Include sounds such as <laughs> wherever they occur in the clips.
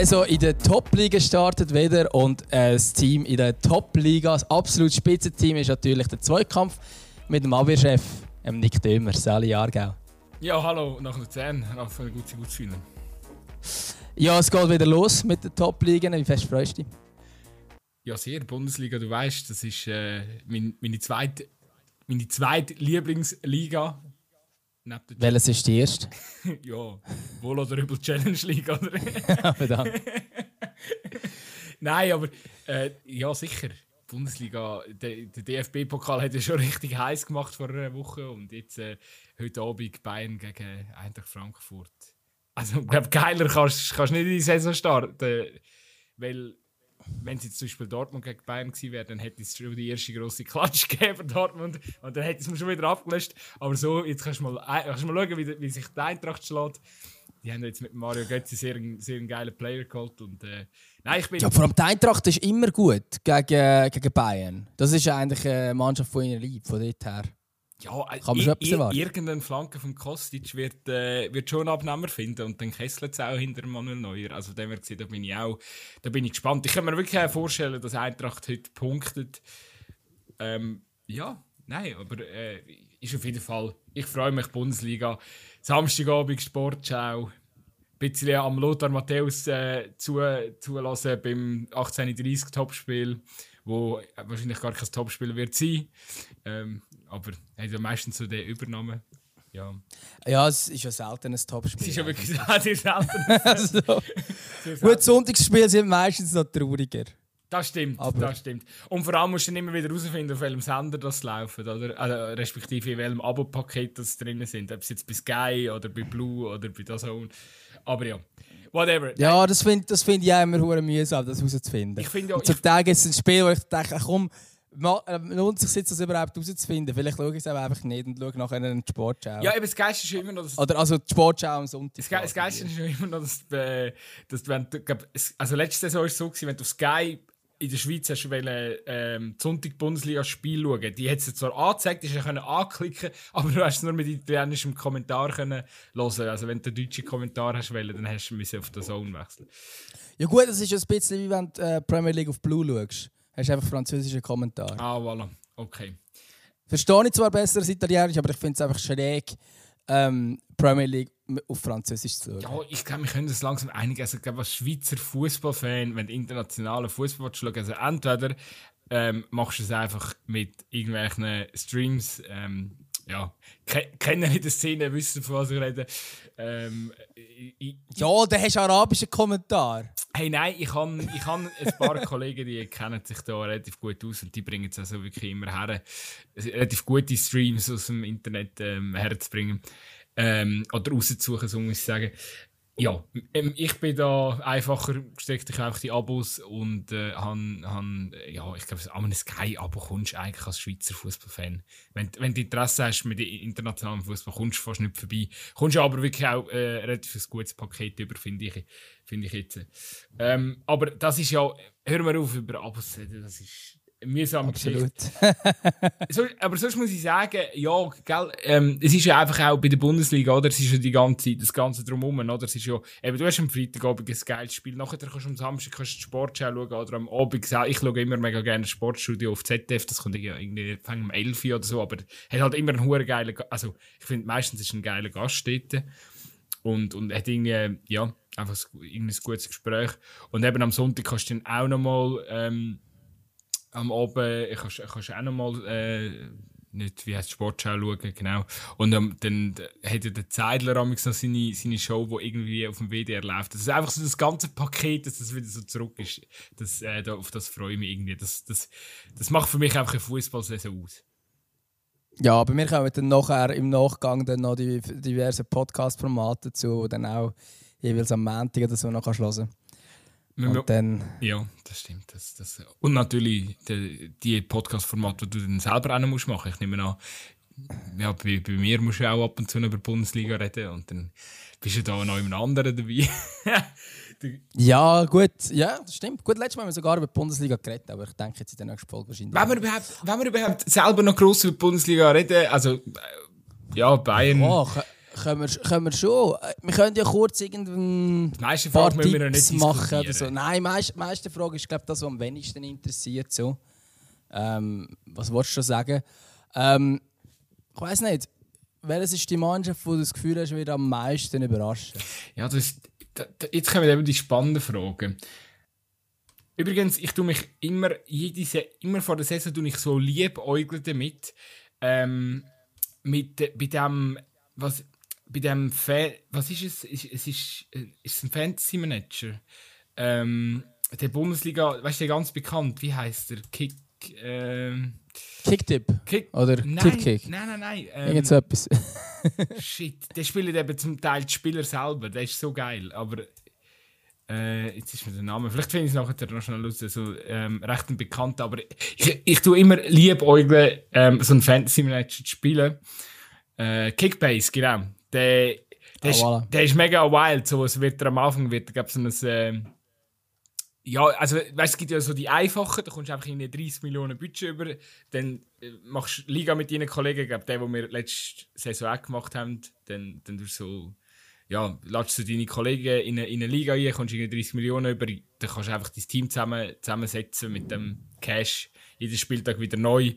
Saison in der Top-Liga startet wieder und äh, das Team in der Top-Liga, das absolut Spitzenteam, ist natürlich der Zweikampf mit dem Abwehrchef Nick Dömer, Sali Jahrgau. Ja, hallo nach Luzern, Raphael, gut, gut zu fühlen. Ja, es geht wieder los mit den Top-Ligen. Wie fest freust du dich? Ja, sehr. Bundesliga, du weißt, das ist äh, mein, meine zweite, meine zweite Lieblingsliga. Welches ist die erste? <laughs> ja, wohl oder übel Challenge League, oder? <laughs> Verdammt. <laughs> Nein, aber äh, ja, sicher. Bundesliga, der, der DFB-Pokal hat ja schon richtig heiß gemacht vor einer Woche und jetzt äh, heute Abend Bayern gegen Eintracht Frankfurt. Also, ich glaube, geiler kannst du nicht in die Saison starten, weil wenn es jetzt zum Beispiel Dortmund gegen Bayern gewesen wäre, dann hätte es schon die erste grosse Klatsch <laughs> gegeben Dortmund und dann hätte es mir schon wieder abgelöscht. Aber so, jetzt kannst du mal, äh, kannst du mal schauen, wie, wie sich die Eintracht schlägt. Die haben jetzt mit Mario Götze sehr, sehr einen geilen Player geholt. Und, äh, nein, ich bin ja, vor allem die Eintracht ist immer gut gegen, gegen Bayern. Das ist eigentlich eine Mannschaft von ihnen lieb, von dort her. Ja, Kann man schon irgendein Flanke von Kostic wird, äh, wird schon einen Abnehmer finden und dann kesselt es auch hinter Manuel Neuer. Also dem gesehen, da bin ich auch da bin ich gespannt. Ich kann mir wirklich auch vorstellen, dass Eintracht heute punktet. Ähm, ja, nein, aber äh, ist auf jeden Fall, ich freue mich, Bundesliga. Samstagabend Sportschau. Ein bisschen am Lothar Matthäus äh, zu, zulassen beim 1830 Topspiel, wo wahrscheinlich gar kein Topspiel wird sein. Ähm, aber er hat ja meistens so den Übernahme. Ja. ja, es ist ja selten ein Topspiel. Es ist ja wirklich <laughs> sehr selten. <laughs> also, Gut, Sonntagsspiele sind meistens noch trauriger. Das stimmt, Aber. das stimmt. Und vor allem musst du dann immer wieder herausfinden, auf welchem Sender das läuft, oder? Also, respektive in welchem Abo-Paket das drin sind. Ob es jetzt bei Sky oder bei Blue oder bei DAZN. Aber ja, whatever. Ja, das finde das find ich auch immer mühsam, das herauszufinden. Ich finde ja... Und zum Tag ist es ein Spiel, wo ich denke, komm, lohnt sich jetzt das überhaupt herauszufinden? Vielleicht schaue ich es einfach nicht und schaue nachher in die Sportschau. Ja, aber das Geilste ist immer noch... Dass Oder also die Sportschau am Sonntag. Das, Ge das Geilste ist immer noch, dass, äh, dass wenn du... Also letzte Saison war es so, wenn du auf Sky in der Schweiz hast du wollen, ähm, Sonntag Bundesliga-Spiel schauen. Die hat es zwar angezeigt, du können anklicken, <laughs> aber du hast es nur mit italienischem Kommentar können hören. Also wenn du deutsche Kommentar hast wollen, dann hast du auf den Zone wechseln. Ja gut, das ist ein bisschen wie wenn du äh, Premier League auf Blue schaust hast du einfach französische Kommentare. Ah, voilà. Okay. Verstehe ich zwar besser als Italienisch, aber ich finde es einfach schräg, ähm, Premier League auf Französisch zu schauen. Ja, ich glaube, wir können das langsam einigen. Also, ich glaube, als Schweizer Fußballfan, wenn du internationalen Fußball schaust, also entweder ähm, machst du es einfach mit irgendwelchen Streams, ähm, ja, kennen der Szene, wissen, von was ich rede. Ähm, ich, ja, da hast du arabischen Kommentar. Hey, nein, ich habe ich han ein paar <laughs> Kollegen, die kennen sich da relativ gut aus und die bringen es also wirklich immer her, relativ gute Streams aus dem Internet ähm, herzubringen. Ähm, oder rauszusuchen, so muss ich sagen ja, ähm, ich bin da einfacher gesteckt. Ich habe die Abos und äh, han, han, ja, ich glaube, an einem Sky-Abo kommst du eigentlich als Schweizer Fußballfan. Wenn, wenn du Interesse hast mit internationalem Fußball, kommst du fast nicht vorbei. Kommst aber wirklich auch äh, relativ ein gutes Paket über, finde ich, find ich jetzt. Ähm, aber das ist ja, hören wir auf über Abos reden, das ist mühsame Absolut. <laughs> so, aber sonst muss ich sagen, ja, gell, ähm, es ist ja einfach auch bei der Bundesliga, oder? Es ist ja die ganze, das Ganze drumherum, oder? Es ist ja, eben, du hast am Freitagabend ein geiles Spiel, nachher kannst du am Samstag kannst du Sportschau schauen, oder am Abend, ich schaue immer mega gerne das Sportstudio auf ZDF, das kommt irgendwie, fängt um 11 Uhr oder so, aber hat halt immer einen hohen geilen, also, ich finde, meistens ist ein geiler Gast dort. Und, und hat irgendwie, ja, einfach ein gutes Gespräch. Und eben am Sonntag kannst du dann auch nochmal, ähm, am Abend kannst, kannst auch noch mal äh, nicht wie heißt Sportschau schauen, genau. Und ähm, dann hat ja der Zeidler noch seine, seine Show, die irgendwie auf dem WDR läuft. Das ist einfach so das ganze Paket, dass das wieder so zurück ist. Das, äh, da, auf das freue ich mich irgendwie. Das, das, das macht für mich einfach eine Fußballsaison aus. Ja, aber wir kommen dann nachher im Nachgang dann noch die diverse Podcast-Formate dazu, die dann auch jeweils am Montag oder so noch hören kannst. Und dann... Ja, das stimmt. Das, das, und natürlich die, die Podcast-Formate, die du dann selber auch noch musst machen. Ich nehme an, ja, bei, bei mir musst du auch ab und zu über die Bundesliga reden und dann bist du da noch jemand anderen dabei. <laughs> ja, gut, ja, das stimmt. Gut, letztes Mal haben wir sogar über die Bundesliga geredet, aber ich denke jetzt in der nächsten Folge wahrscheinlich. Wenn wir überhaupt, wenn wir überhaupt selber noch gross über die Bundesliga reden, also ja, Bayern. Oh, können wir, können wir schon. Wir können ja kurz irgendein paar Tipps machen oder so. Nein, die meiste, meiste Frage ist glaube das, was am wenigsten interessiert. So. Ähm, was wolltest du schon sagen? Ähm, ich weiß nicht. Welches ist die Mannschaft, wo du das Gefühl hast, wird am meisten überraschen? Ja, das, das, jetzt kommen eben die spannenden Fragen. Übrigens, ich tue mich immer, jede, immer vor der Saison tue ich so liebäugel damit, ähm, mit, bei dem, was, bei dem, Fa was ist es? Es ist, ist, ist es ein Fantasy Manager. Ähm, der Bundesliga, weißt du, ganz bekannt, wie heißt der? Kick, ähm, Kicktipp? Kick Oder Tippkick? Nein, nein, nein. Ähm, Irgend so etwas. <laughs> shit, der spielt eben zum Teil die Spieler selber, der ist so geil, aber äh, jetzt ist mir der Name, vielleicht finde ich es nachher noch schnell raus, also, ähm, recht ein Bekannter, aber ich, ich tue immer liebäugeln, ähm, so ein Fantasy-Manager zu spielen. Äh, Kickbase, genau. Der, der, oh, ist, voilà. der ist mega wild, so, es wird am Anfang, wird, gab so ein, äh, ja, also, weißt, es gibt ja so die einfachen, da kommst du einfach in 30 Millionen Budget über, dann äh, machst du Liga mit deinen Kollegen, glaube, der, den wir letzte Saison auch gemacht haben, dann, dann durch so ja, lädst du deine Kollegen in eine, in eine Liga ein, kommst 30 Millionen über, dann kannst du einfach dein Team zusammen, zusammensetzen mit dem Cash. Jeden Spieltag wieder neu.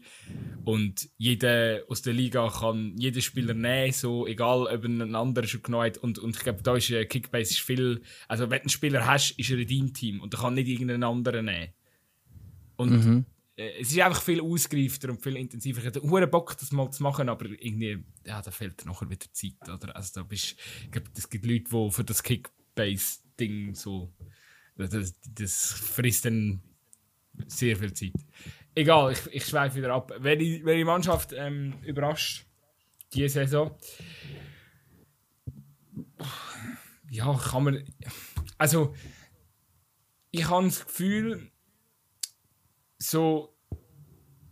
Und jeder aus der Liga kann jeden Spieler nehmen, so, egal ob ein anderer schon genommen hat. Und, und ich glaube, da ist äh, Kickbase ist viel, also wenn du einen Spieler hast, ist er in deinem Team und er kann nicht irgendeinen anderen nehmen. Und mhm. Äh, es ist einfach viel ausgereifter und viel intensiver. Ich hätte einen Bock, das mal zu machen, aber irgendwie, ja, da fehlt nachher wieder Zeit, oder? Also da bist, ich glaube, es gibt Leute, die für das Kickbase-Ding so, das, das frisst dann sehr viel Zeit. Egal, ich, ich schweife wieder ab. Wer die Mannschaft ähm, überrascht, diese Saison, ja, kann man, also, ich habe das Gefühl, so,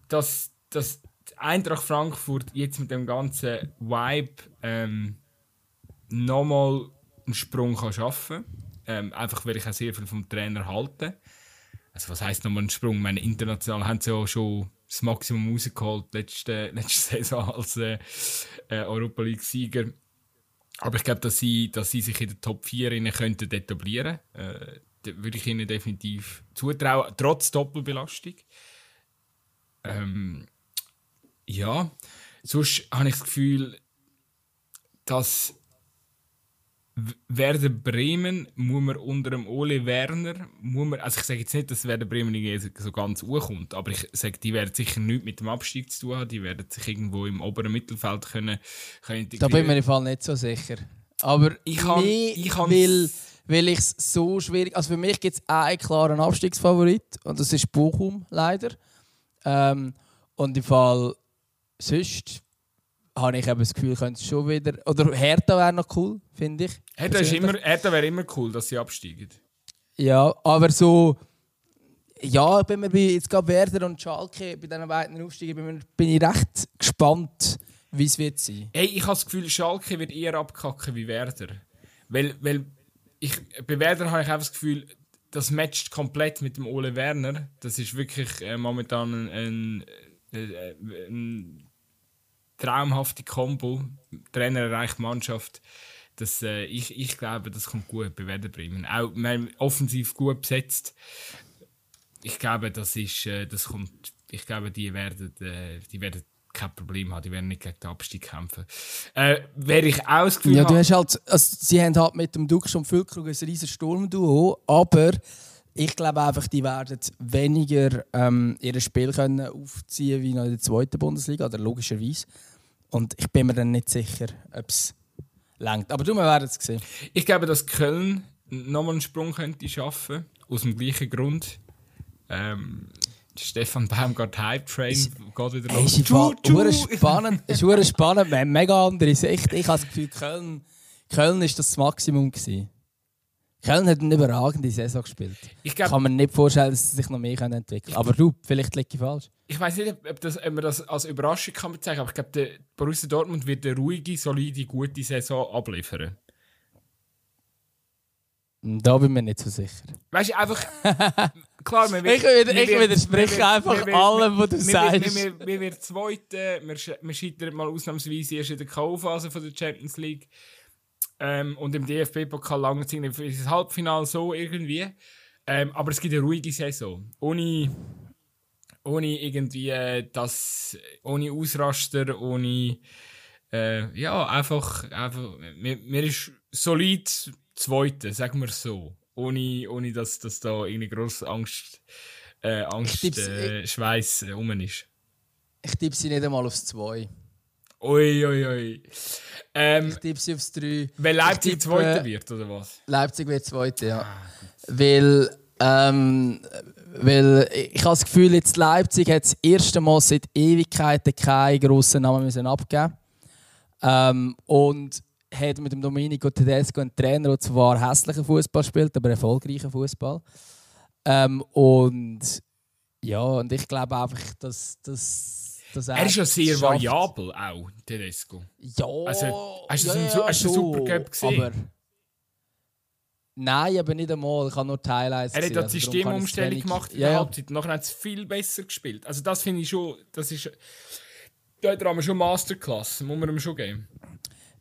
dass, dass Eintracht Frankfurt jetzt mit dem ganzen Vibe ähm, nochmal einen Sprung kann schaffen kann. Ähm, einfach weil ich auch sehr viel vom Trainer halte. Also was heisst nochmal einen Sprung? Meine, international haben sie ja schon das Maximum rausgeholt letzte, <laughs> letzte Saison als äh, äh, Europa League-Sieger. Aber ich glaube, dass sie, dass sie sich in der Top 4 könnten etablieren. Äh, würde ich ihnen definitiv zutrauen, trotz Doppelbelastung. Ähm, ja, sonst habe ich das Gefühl, dass Werder Bremen muss man unter dem Ole Werner, muss man, also ich sage jetzt nicht, dass Werder Bremen so ganz hochkommt, aber ich sage, die werden sicher nichts mit dem Abstieg zu tun haben, die werden sich irgendwo im oberen Mittelfeld können, können Da bin ich mir im Fall nicht so sicher. Aber ich kann, ich will weil ich es so schwierig. Also für mich gibt es einen klaren Abstiegsfavorit und das ist Bochum leider. Ähm, und im Fall sonst habe ich eben das Gefühl, könnte es schon wieder. Oder Hertha wäre noch cool, finde ich. Hertha, ist immer, Hertha wäre immer cool, dass sie absteigen. Ja, aber so. Ja, bin mir bei jetzt gerade Werder und Schalke bei diesen beiden Aufstiegen bin, ich recht gespannt, wie es wird sein. Hey, ich habe das Gefühl, Schalke wird eher abkacken wie Werder. Weil, weil ich, bei Werder habe ich einfach das Gefühl, das matcht komplett mit dem Ole Werner. Das ist wirklich äh, momentan ein, ein, äh, ein traumhafte Kombo. Trainer erreicht Mannschaft. Das, äh, ich, ich glaube, das kommt gut bei Werder Bremen. Auch man, offensiv gut besetzt. Ich glaube, das ist, äh, das kommt. Ich glaube, die werden, äh, die werden kein Problem haben, die werden nicht gegen den Abstieg kämpfen. Äh, wer ich Gefühl Ja, du hast halt, also, sie haben halt mit dem Dux und Füllkrug ein riesen Sturmduo, aber ich glaube einfach, die werden weniger ähm, ihr Spiel können aufziehen wie noch in der zweiten Bundesliga, oder logischerweise. Und ich bin mir dann nicht sicher, ob es längt. Aber du, wir werden es sehen. Ich glaube, dass Köln nochmal einen Sprung könnte schaffen, aus dem gleichen Grund. Ähm, Stefan Baumgart Hype Train geht wieder los. Ist Tschu, spannend. ist spannend. spannend. Wir haben mega andere Sicht. Ich habe das Gefühl, Köln, Köln ist das Maximum gewesen. Köln hat eine überragende Saison gespielt. Ich glaub, kann mir nicht vorstellen, dass sie sich noch mehr entwickeln können. Aber du, vielleicht liege ich falsch. Ich weiß nicht, ob, das, ob man das als Überraschung kann bezeichnen aber ich glaube, der Borussia Dortmund wird eine ruhige, solide, gute Saison abliefern. Da bin ich mir nicht so sicher. Weißt du, einfach. <laughs> klar, wir, ich, wir, ich widerspreche wir, einfach wir, allem, was du wir, sagst. Wir, wir, wir, wir Zweite, wir, wir scheitern mal ausnahmsweise erst in der K.O.-Phase der Champions League. Ähm, und im DFB-Pokal lange Zeit das Halbfinale so irgendwie. Ähm, aber es gibt eine ruhige Saison. Ohne, ohne irgendwie äh, das, ohne Ausraster, ohne. Äh, ja, einfach. einfach mir, mir ist solid Zweite, sagen wir so. Ohne, ohne dass, dass da irgendwie grosse Angst, äh, Angst äh, Schweiß äh, rum ist. Ich tippe sie nicht einmal aufs 2. Ui, ui, ui. Ähm, ich tippe sie aufs 3. Weil Leipzig tippe, Zweiter wird, oder was? Leipzig wird Zweiter, ja. Ah, weil, ähm, weil ich habe das Gefühl, jetzt Leipzig hat das erste Mal seit Ewigkeiten keinen grossen Namen müssen abgeben ähm, Und hat mit dem Domenico Tedesco einen Trainer, der zwar hässlichen Fußball spielt, aber erfolgreichen Fußball. Ähm, und ja, und ich glaube einfach, dass, dass, dass er. Er ist ja sehr schafft. variabel, auch, Tedesco. Ja. Also, hast du ja, ja, einen Supercup gesehen? Aber, Nein, aber nicht einmal. Ich habe nur die Highlights Er hat also die Systemumstellung gemacht in der ja, Halbzeit. Nachher hat es viel besser gespielt. Also das finde ich schon, das ist... Da haben wir schon Masterclass, muss man ihm schon geben.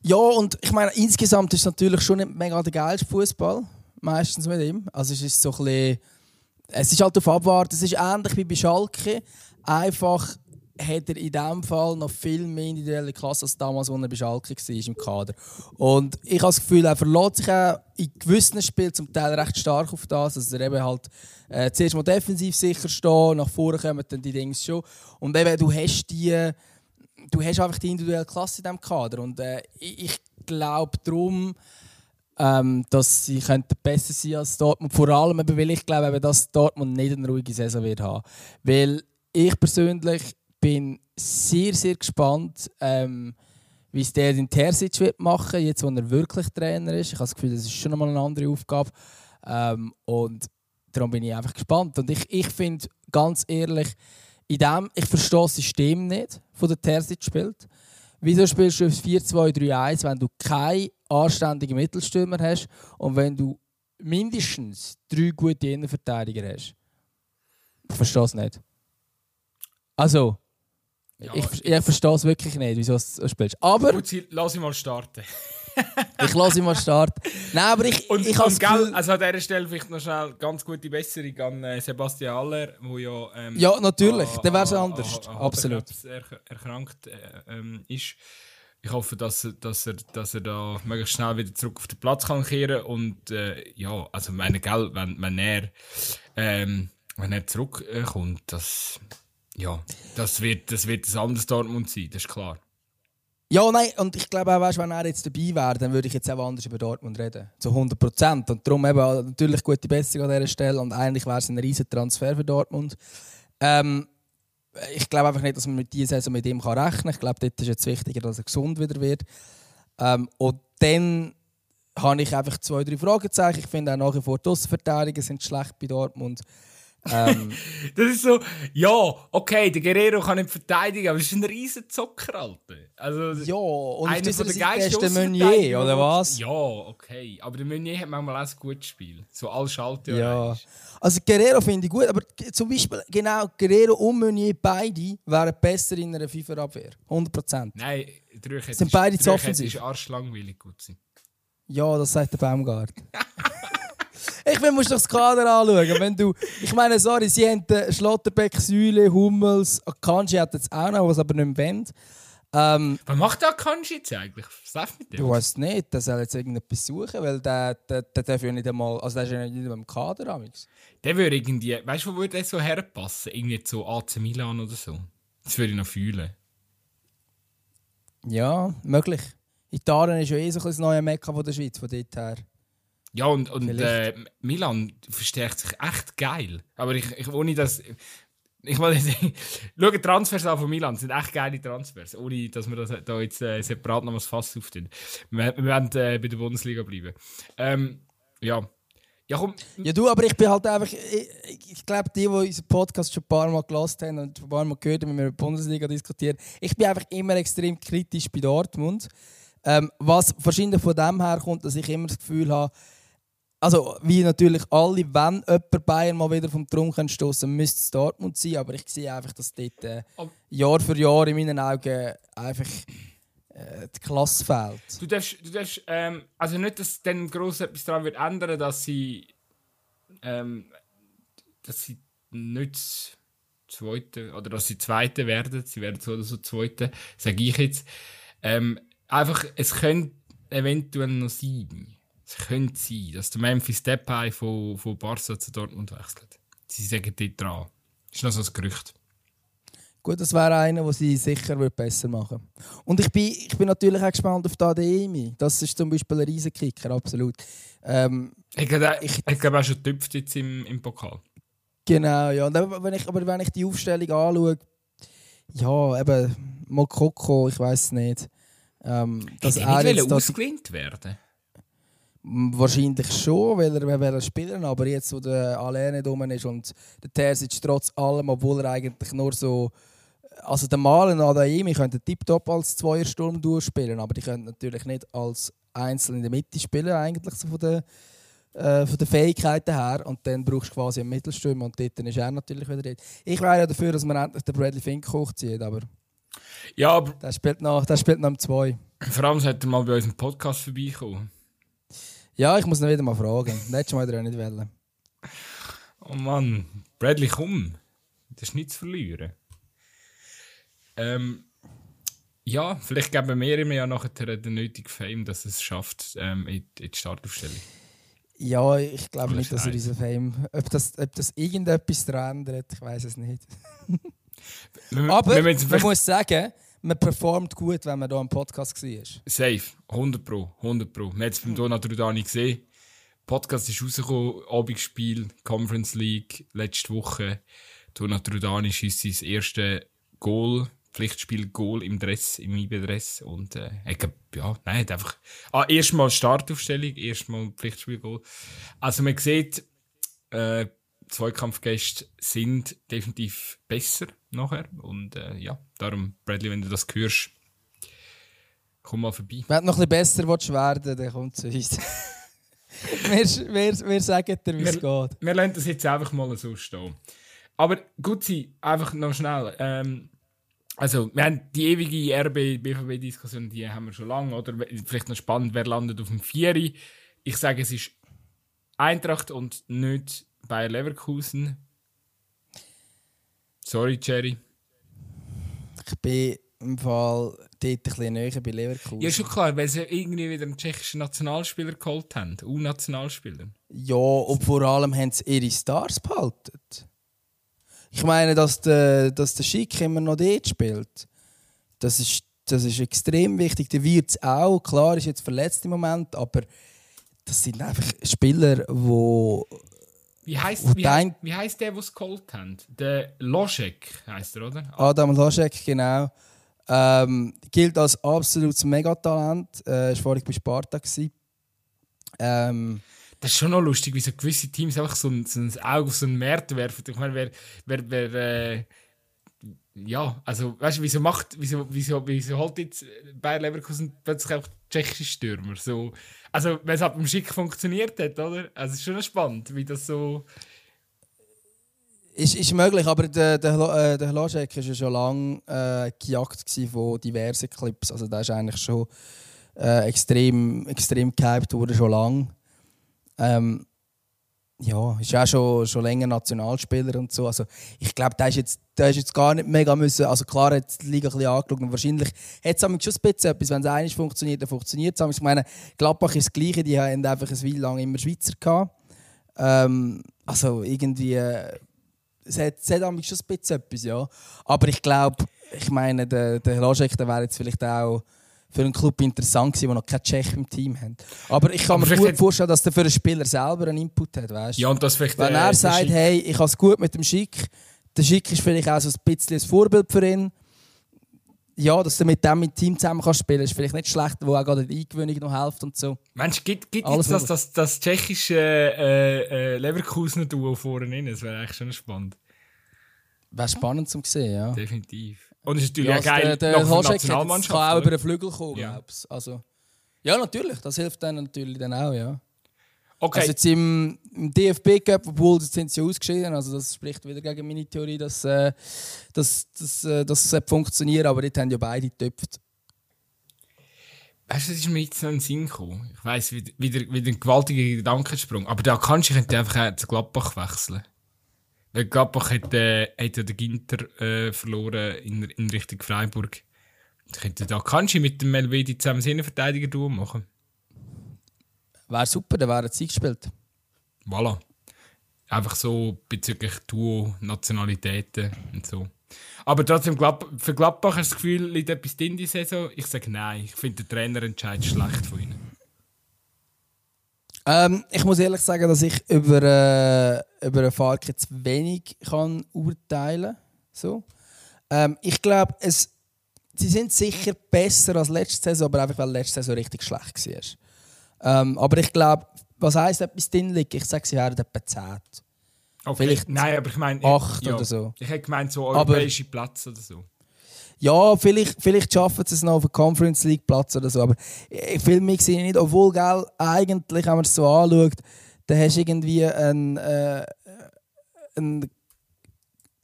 Ja, und ich meine, insgesamt ist es natürlich schon nicht mega der geilste Fußball. Meistens mit ihm. Also es ist so ein bisschen, Es ist halt auf Abwarten. Es ist ähnlich wie bei Schalke. Einfach hat er in diesem Fall noch viel mehr individuelle Klasse als damals, als er bei Schalke war im Kader. Und ich habe das Gefühl, er verlässt sich auch in gewissen Spielen zum Teil recht stark auf das, dass er eben halt äh, zuerst mal defensiv sicher steht, nach vorne kommen dann die Dinge schon. Und eben, du hast die du hast einfach die individuelle Klasse in diesem Kader. Und äh, ich, glaube darum, ähm, dass sie könnten besser sein als Dortmund. Vor allem, weil ich glaube, dass Dortmund nicht eine ruhige Saison wird haben. Weil ich persönlich bin sehr, sehr gespannt, ähm, wie es der in Terzic wird machen, jetzt wo er wirklich Trainer ist. Ich habe das Gefühl, das ist schon einmal eine andere Aufgabe. Ähm, und darum bin ich einfach gespannt. Und ich, ich finde, ganz ehrlich, in dem, ich verstehe das System nicht, von der Terzic spielt. Wieso spielst du 4-2-3-1, wenn du keinen anständigen Mittelstürmer hast und wenn du mindestens drei gute Innenverteidiger hast? Ich verstehe es nicht. Also, ja, ich, ich, verstehe es wirklich nicht, wieso du so spielst. Aber... Gut, lass ihn mal starten. <laughs> ich lasse ihn mal starten. Nein, aber ich, und, ich und gell, also an dieser Stelle vielleicht noch schnell ganz gute Besserung an äh, Sebastian Aller, wo ja... Ähm, ja, natürlich, dann wäre es anders. A, a, Absolut. Er, erkrankt äh, ähm, ist. Ich hoffe, dass, dass, er, dass er da möglichst schnell wieder zurück auf den Platz kann kehren und äh, ja, also meine, gell, wenn, wenn er ähm, wenn er zurückkommt, das ja, das wird, das wird ein anderes Dortmund sein, das ist klar. Ja, nein, und ich glaube auch, weißt, wenn er jetzt dabei wäre, dann würde ich jetzt auch anders über Dortmund reden. Zu 100 Prozent. Und darum eben natürlich gute Besserung an dieser Stelle. Und eigentlich wäre es ein riesen Transfer für Dortmund. Ähm, ich glaube einfach nicht, dass man mit dieser Saison mit ihm rechnen kann. Ich glaube, dort ist jetzt wichtiger, dass er gesund wieder wird. Ähm, und dann habe ich einfach zwei, drei Fragezeichen. Ich finde auch nach wie vor, die Außenverteidigungen sind schlecht bei Dortmund. Ähm, <laughs> das ist so, ja, okay, der Guerrero kann nicht verteidigen, aber es ist ein riesen Zocker, Alter. Also, ja, und einer von der geilsten Meunier, oder was? Ja, okay. Aber der Meunier hat manchmal auch ein gutes Spiel. So alles Schalter. Ja. Also Guerrero finde ich gut, aber zum Beispiel genau Guerrero und Meunier beide wären besser in einer FIFA-Abwehr. 100%. Nein, drei sind beide zu offensiv. ist arschlangweilig gut sein. Ja, das sagt der Baumgart. <laughs> Ich finde, musst du das Kader anschauen. Wenn du, ich meine, sorry, sie haben Schlotterbeck, Säule, Hummels, Akanji hat jetzt auch noch, was aber nicht mehr wollen. Ähm, Was macht der Akanji jetzt eigentlich? Was mit dem? Du weißt nicht, der soll jetzt irgendetwas suchen, weil der, der, der darf ja nicht einmal, also der ist ja nicht einmal im Kader. Amigs. Der würde irgendwie, weißt du, wo würde der so herpassen? Irgendwie zu AC Milan oder so. Das würde ich noch fühlen. Ja, möglich. Italien ist ja eh so ein das neue Mekka von der Schweiz, von dort her. Ja, und, und äh, Milan verstärkt sich echt geil. Aber ich, ich ohne das. Ich sagen, <laughs> schau Transfers an von Milan, sind echt geile Transfers. Ohne dass wir das da jetzt äh, separat noch was Fass auftun. Wir, wir werden äh, bei der Bundesliga bleiben. Ähm, ja. Ja, komm. ja, du, aber ich bin halt einfach. Ich, ich glaube, die, die unseren Podcast schon ein paar Mal gelassen haben und ein paar Mal gehört haben, wenn wir über die Bundesliga diskutieren, ich bin einfach immer extrem kritisch bei Dortmund. Ähm, was wahrscheinlich von dem her kommt, dass ich immer das Gefühl habe, also wie natürlich alle, wenn jemand Bayern mal wieder vom Thron stoßen müsste es Dortmund sein, aber ich sehe einfach, dass dort äh, Jahr für Jahr in meinen Augen einfach äh, die Klasse fehlt. Du darfst, du darfst ähm, also nicht, dass dann gross etwas daran wird ändern, dass sie ähm, dass sie nicht Zweite oder dass sie Zweite werden, sie werden so oder so Zweite, sage ich jetzt. Ähm, einfach, es könnte eventuell noch sein, es könnte sein, dass der Memphis Depay von, von Barca zu Dortmund wechselt. Sie sagen dort dran. Das ist noch so ein Gerücht. Gut, das wäre einer, den sie sicher besser machen würde. Und ich bin, ich bin natürlich auch gespannt auf die ADEMI. Das ist zum Beispiel ein Riesenkicker, absolut. Ähm, ich glaube, glaube auch schon tüpft jetzt im, im Pokal. Genau, ja. Und wenn ich, aber wenn ich die Aufstellung anschaue, ja, eben Mokoko, ich weiß es nicht. Ähm, dass er nicht jetzt ausgelehnt werden Wahrscheinlich schon, weil er, er spielen aber jetzt, wo der alleine dumm ist und der Terzic trotz allem, obwohl er eigentlich nur so. Also der Malen an der Imi könnte tiptop als Zweiersturm durchspielen, aber die können natürlich nicht als Einzel in der Mitte spielen, eigentlich so von der, äh, von den Fähigkeiten her. Und dann brauchst du quasi einen Mittelstürmer und dort ist er natürlich wieder dort. Ich wäre ja dafür, dass man endlich den Bradley Fink hochzieht, aber. Ja, aber. Der spielt noch, der spielt noch um zwei. Vor allem sollte er mal bei unserem Podcast vorbeikommen. Ja, ich muss ihn wieder mal fragen. Letztes Mal hat er nicht wollen. Oh Mann, Bradley, komm. Das ist nichts zu verlieren. Ähm, ja, vielleicht geben wir ihm ja nachher den nötigen Fame, dass es schafft ähm, in, in die Startaufstellung. Ja, ich glaube nicht, dass er diesen Fame. Ob das, ob das irgendetwas daran ändert, ich weiß es nicht. Aber man muss sagen, man performt gut, wenn man hier am Podcast war. Safe, 100 Pro, 100 Pro. Man hat es beim Donat Rudani gesehen. Podcast ist rausgekommen, Abendspiel, Conference League, letzte Woche. Donat Rudani schießt sein erstes Goal, Pflichtspiel-Goal im Dress, im IB-Dress. Und äh, ja, nein, hat einfach. Ah, erstmal Startaufstellung, erstmal Pflichtspiel-Goal. Also man sieht, äh, Zweikampfgäste sind definitiv besser nachher. Und äh, ja, darum, Bradley, wenn du das hörst, komm mal vorbei. Wenn du noch ein bisschen besser werden dann kommt zu uns. <laughs> wir, wir, wir sagen dir, wie es geht. Wir lernen das jetzt einfach mal so stehen. Aber gut sein, einfach noch schnell. Ähm, also, wir haben die ewige RB-BVB-Diskussion, die haben wir schon lange, oder? Vielleicht noch spannend, wer landet auf dem Vieri. Ich sage, es ist Eintracht und nicht Bayer Leverkusen. Sorry, Jerry. Ich bin im Fall dort ein bisschen näher bei Leverkusen. Ja, schon klar, weil sie irgendwie wieder einen tschechischen Nationalspieler geholt haben. U-Nationalspieler. Ja, und vor allem haben sie ihre Stars behalten. Ich meine, dass der, dass der Schick immer noch dort spielt. Das ist, das ist extrem wichtig. Der wird es auch. Klar, ist jetzt verletzt im Moment, aber das sind einfach Spieler, die wie heißt, wie, dein... wie heißt der, der es geholt hat? Der Loschek heißt er, oder? Adam Loschek, genau. Ähm, gilt als absolutes Megatalent. Äh, war vorhin bei Sparta. Ähm, das ist schon noch lustig, wie so gewisse Teams einfach so ein, so ein Auge auf so einen Markt werfen. Ich meine, wer, wer, wer äh, ja, also, weißt du, wieso macht, wieso, wieso, wieso holt jetzt Bayer Leverkusen plötzlich auch tschechische Stürmer? So, also, wenn es halt beim Schick funktioniert hat, oder? Also, es ist schon spannend, wie das so. Ist, ist möglich, aber der, der, äh, der Loschek war ja schon lange äh, gejagt von diversen Clips. Also, der ist eigentlich schon äh, extrem, extrem gehypt worden, schon lange. Ähm, ja, ist auch schon, schon länger Nationalspieler und so. Also ich glaube, der ist jetzt, der ist jetzt gar nicht mega müssen. Also klar hat die Liga ein bisschen angeschaut und wahrscheinlich hat es schon ein bisschen etwas, wenn es eigentlich funktioniert, dann funktioniert es. Ich meine, Gladbach ist das Gleiche, die haben einfach ein Weile lang immer Schweizer gehabt. Ähm, also irgendwie, äh, es hat, es hat schon ein bisschen etwas, ja. Aber ich glaube, ich meine, der, der Loschek, der wäre jetzt vielleicht auch für einen Club interessant gewesen, der noch keinen Tschech im Team hat. Aber ich kann Aber mir gut vorstellen, dass der für den Spieler selber einen Input hat. Weißt? Ja, und das vielleicht, Wenn er äh, sagt, hey, ich habe es gut mit dem Schick, der Schick ist vielleicht auch so ein bisschen ein Vorbild für ihn. Ja, dass du mit dem mit Team zusammen kannst spielen ist vielleicht nicht schlecht, wo auch gerade die Eingewöhnung noch hilft und so. Mensch, gibt, gibt Alles jetzt das, das, das tschechische äh, äh, Leverkusener-Duo vorne Das wäre eigentlich schon spannend. Wäre spannend zum sehen, ja. Definitiv. Und es ist natürlich ja, geil, der, der noch Nationalmannschaft. kann auch über den Flügel kommen, ja. Also, ja, natürlich, das hilft dann natürlich dann auch, ja. Okay. Also jetzt im, im DFB Cup, obwohl das sind sie ausgeschieden, also das spricht wieder gegen meine Theorie, dass, äh, dass, dass, äh, dass es funktioniert, aber dort haben ja beide getöpft. Weißt du, das ist mir jetzt noch in den Sinn gekommen. Ich weiss, wieder, wieder, wieder ein gewaltiger Gedankensprung. Aber da kannst du einfach zu Gladbach wechseln. Gladbach hat, äh, hat ja den Ginter äh, verloren in, in Richtung Freiburg. Da kannst du mit dem Melvedi zusammen Innenverteidiger machen. Wäre super, dann wäre sie gespielt. Voilà. Einfach so bezüglich Duo, Nationalitäten und so. Aber trotzdem, für Gladbach hast du das Gefühl, liegt etwas in die Saison? Ich sage nein. Ich finde, der Trainer entscheidet schlecht von ihnen. Ähm, ich muss ehrlich sagen, dass ich über, äh, über einen Falk jetzt wenig kann urteilen kann. So. Ähm, ich glaube, sie sind sicher besser als letzte Saison, aber einfach weil letzte Saison richtig schlecht war. Ähm, aber ich glaube, was heisst etwas drin liegt? Ich sage, sie werden etwa 10. Okay. Vielleicht Nein, aber ich meine. 8 ja, oder so. Ich hätte gemeint, so europäische aber, Platz oder so. Ja, vielleicht, vielleicht schaffen sie es noch auf einen Conference League Platz oder so, aber ich will mich nicht. Obwohl, gell, eigentlich, wenn man es so anschaut, dann hast du irgendwie ein, äh, ein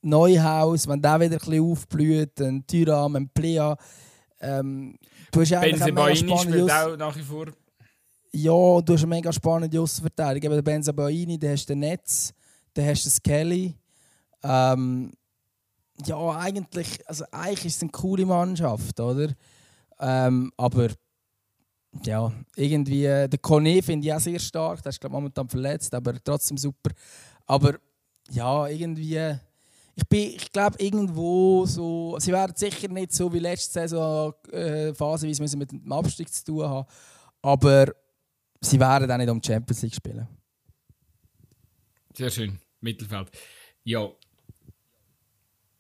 Neuhaus, wenn der wieder ein bisschen aufblüht, ein Tyram, ein Plea. Ähm, du hast eigentlich Benzema spielt auch nach wie vor. Ja, du hast eine mega spannende Außenverteidigung. Der Benzabaini, dann hast du den Netz, dann hast du den Skelly. Ähm, ja, eigentlich, also eigentlich ist es eine coole Mannschaft, oder? Ähm, aber ja, irgendwie, der Kone finde ich auch sehr stark, der ist glaube momentan verletzt, aber trotzdem super. Aber ja, irgendwie, ich, ich glaube irgendwo so, sie werden sicher nicht so wie letzte Saison äh, phasenweise müssen mit dem Abstieg zu tun haben, aber sie werden auch nicht um die Champions League spielen. Sehr schön, Mittelfeld. Ja,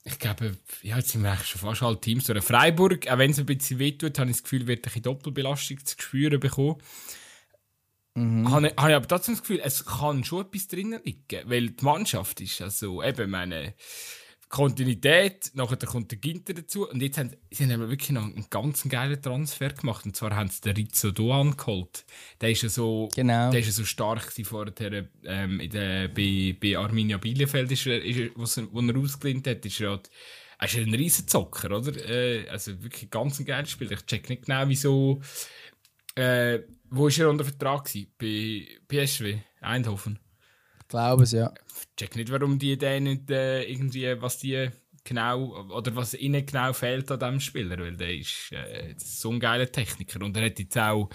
ich glaube, ja, jetzt sind wir eigentlich schon fast alle Teams durch. Freiburg, auch wenn es ein bisschen wehtut, habe ich das Gefühl, wird eine Doppelbelastung zu spüren bekommen. Mhm. Habe, habe ich aber trotzdem das Gefühl, es kann schon etwas drinnen liegen, weil die Mannschaft ist also eben meine Kontinuität, nachher kommt der Ginter dazu und jetzt haben sie haben wirklich noch einen ganz geilen Transfer gemacht und zwar haben sie den Rizzo Doan geholt. Der ist ja so, genau. der ist ja so stark vorher ähm, in der, bei, bei Arminia Bielefeld, ist er, ist er, wo er ausgelehnt hat, ist er halt er ist ein riesen Zocker, oder? Äh, also wirklich ganz ein geiles Spiel. Ich check nicht genau, wieso. Äh, wo ist er unter Vertrag gewesen? Bei PSW, Eindhoven. Ich glaube es, ja. Ich check nicht, warum die Idee nicht äh, irgendwie, was die genau, oder was ihnen genau fehlt an diesem Spieler, weil der ist, äh, so ein geiler Techniker und er hat jetzt auch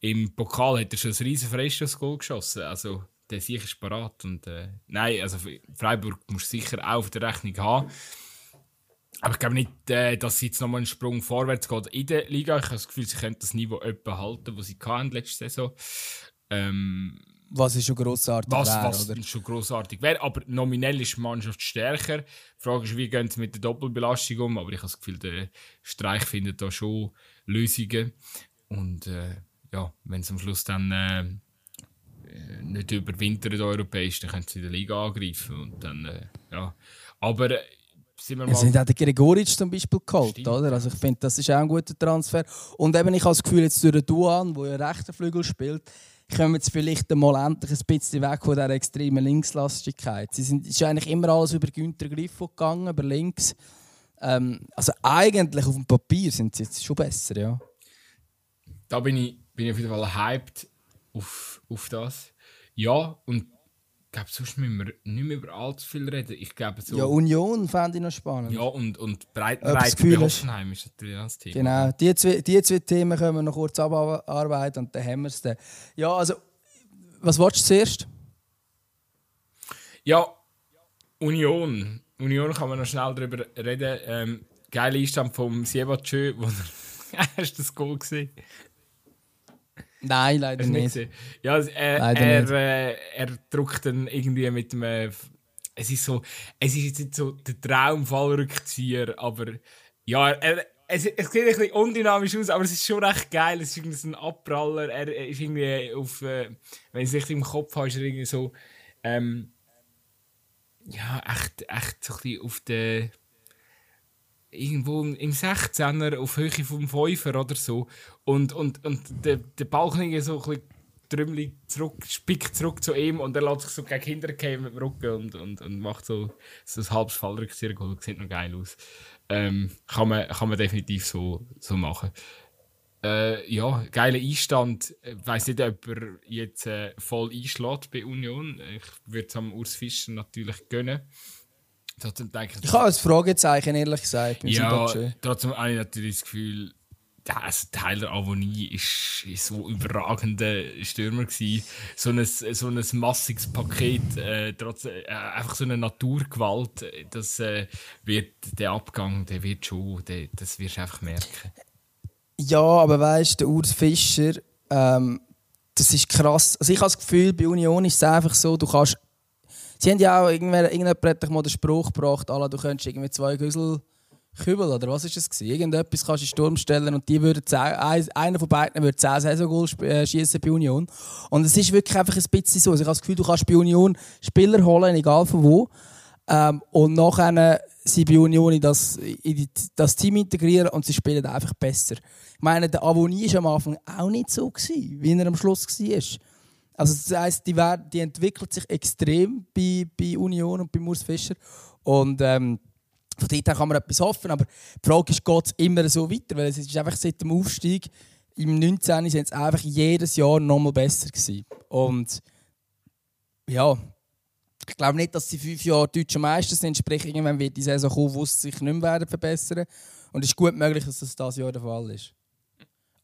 im Pokal hat er schon ein riesen Freistoß-Goal geschossen, also der sicher ist parat und äh, nein, also Freiburg muss sicher auch auf der Rechnung haben. Aber ich glaube nicht, äh, dass sie jetzt nochmal einen Sprung vorwärts geht in der Liga. Ich habe das Gefühl, sie können das Niveau etwa halten, das sie hatten letzte Saison. Ähm, was ist schon grossartig was, wäre, was oder? schon grossartig wäre, aber nominell ist die Mannschaft stärker. Die Frage ist, wie gehen sie mit der Doppelbelastung um, aber ich habe das Gefühl, der Streich findet da schon Lösungen. Und äh, ja, wenn es am Schluss dann äh, nicht überwintert europäisch, dann können sie in der Liga angreifen. Und dann, äh, ja. Aber äh, sind wir mal... Auch der Gregoritsch zum Beispiel geholt, oder? Also ich finde, das ist auch ein guter Transfer. Und eben, ich habe das Gefühl, jetzt durch den Duan, der ja rechter Flügel spielt, kommen jetzt vielleicht mal endlich ein bisschen weg von dieser extremen Linkslastigkeit. Sie sind, ist eigentlich immer alles über Günther Griffo gegangen, über links. Ähm, also eigentlich auf dem Papier sind sie jetzt schon besser, ja. Da bin ich, bin ich auf jeden Fall hyped auf, auf das. Ja, und glaube, sonst müssen wir nicht mehr über allzu viel reden. Ich glaube, so ja, Union fände ich noch spannend. Ja, und, und Breitenreiter Hoffenheim ist natürlich das Thema. Genau, die zwei, die zwei Themen können wir noch kurz abarbeiten und dann haben wir es dann. Ja, also, was wolltest du zuerst? Ja, Union. Union kann man noch schnell darüber reden. Ähm, geile Einstand vom Siebatschö, wo <laughs> er das Goal gesehen? Nein, leider nicht. nicht. Ja, äh, leider er. Äh, er druckt dann irgendwie mit dem. Äh, es ist so, es ist jetzt nicht so der Traumfallrückzieher, aber ja, er, es, es sieht ein bisschen undynamisch aus, aber es ist schon recht geil. Es ist irgendwie so ein Abpraller. Er, er ist irgendwie auf, äh, wenn ich es richtig im Kopf habe, ist er irgendwie so, ähm, ja, echt, echt so ein bisschen auf der irgendwo im 16er auf Höhe vom 5er oder so. Und, und, und der, der Ball kann so ein bisschen Trümmli zurück, spickt zurück zu ihm und er lässt sich so gegen hinterher mit dem Rücken und, und, und macht so, so ein halbes Fallrückzieher. Sieht noch geil aus. Ähm, kann, man, kann man definitiv so, so machen. Äh, ja, geiler Einstand. Ich weiss nicht, ob er jetzt äh, voll einschlägt bei Union. Ich würde es am Urs Fischer natürlich gönnen. Trotzdem denke ich, ich habe ein Fragezeichen, ehrlich gesagt. Ja, trotzdem habe ich natürlich das Gefühl, also Tyler Avoni ist, ist so überragender Stürmer gewesen. So ein, so ein massiges Paket, äh, trotz, äh, einfach so eine Naturgewalt, das äh, wird, der Abgang, der wird schon, der, das wirst du einfach merken. Ja, aber weißt du, der Urs Fischer, ähm, das ist krass. Also ich habe das Gefühl, bei Union ist es einfach so, du kannst Sie haben ja auch irgendjemand hat mal den Spruch gebracht, du könntest irgendwie zwei Güssel Kübel oder was ist es Irgendetwas kannst du in Sturm stellen und die würden einer von beiden würde 10 Saison äh, schießen bei Union. Und es ist wirklich einfach ein bisschen so. Also ich habe das Gefühl, du kannst bei Union Spieler holen, egal von wo. Ähm, und nachher sie bei Union in das, in das Team integrieren und sie spielen einfach besser. Ich meine, der Avonie war am Anfang auch nicht so, gewesen, wie er am Schluss war. Also das heisst, die, die entwickelt sich extrem bei, bei Union und bei Urs Fischer. Und ähm, von dort kann man etwas hoffen. Aber die Frage ist, geht es immer so weiter? Weil es ist einfach seit dem Aufstieg im 19. sind es einfach jedes Jahr nochmal besser gewesen. Und ja, ich glaube nicht, dass sie fünf Jahre deutsche Meister sind. Sprich, irgendwann wird die Saison kommen, wo sie sich nicht mehr verbessern werden. Und es ist gut möglich, dass das dieses Jahr der Fall ist.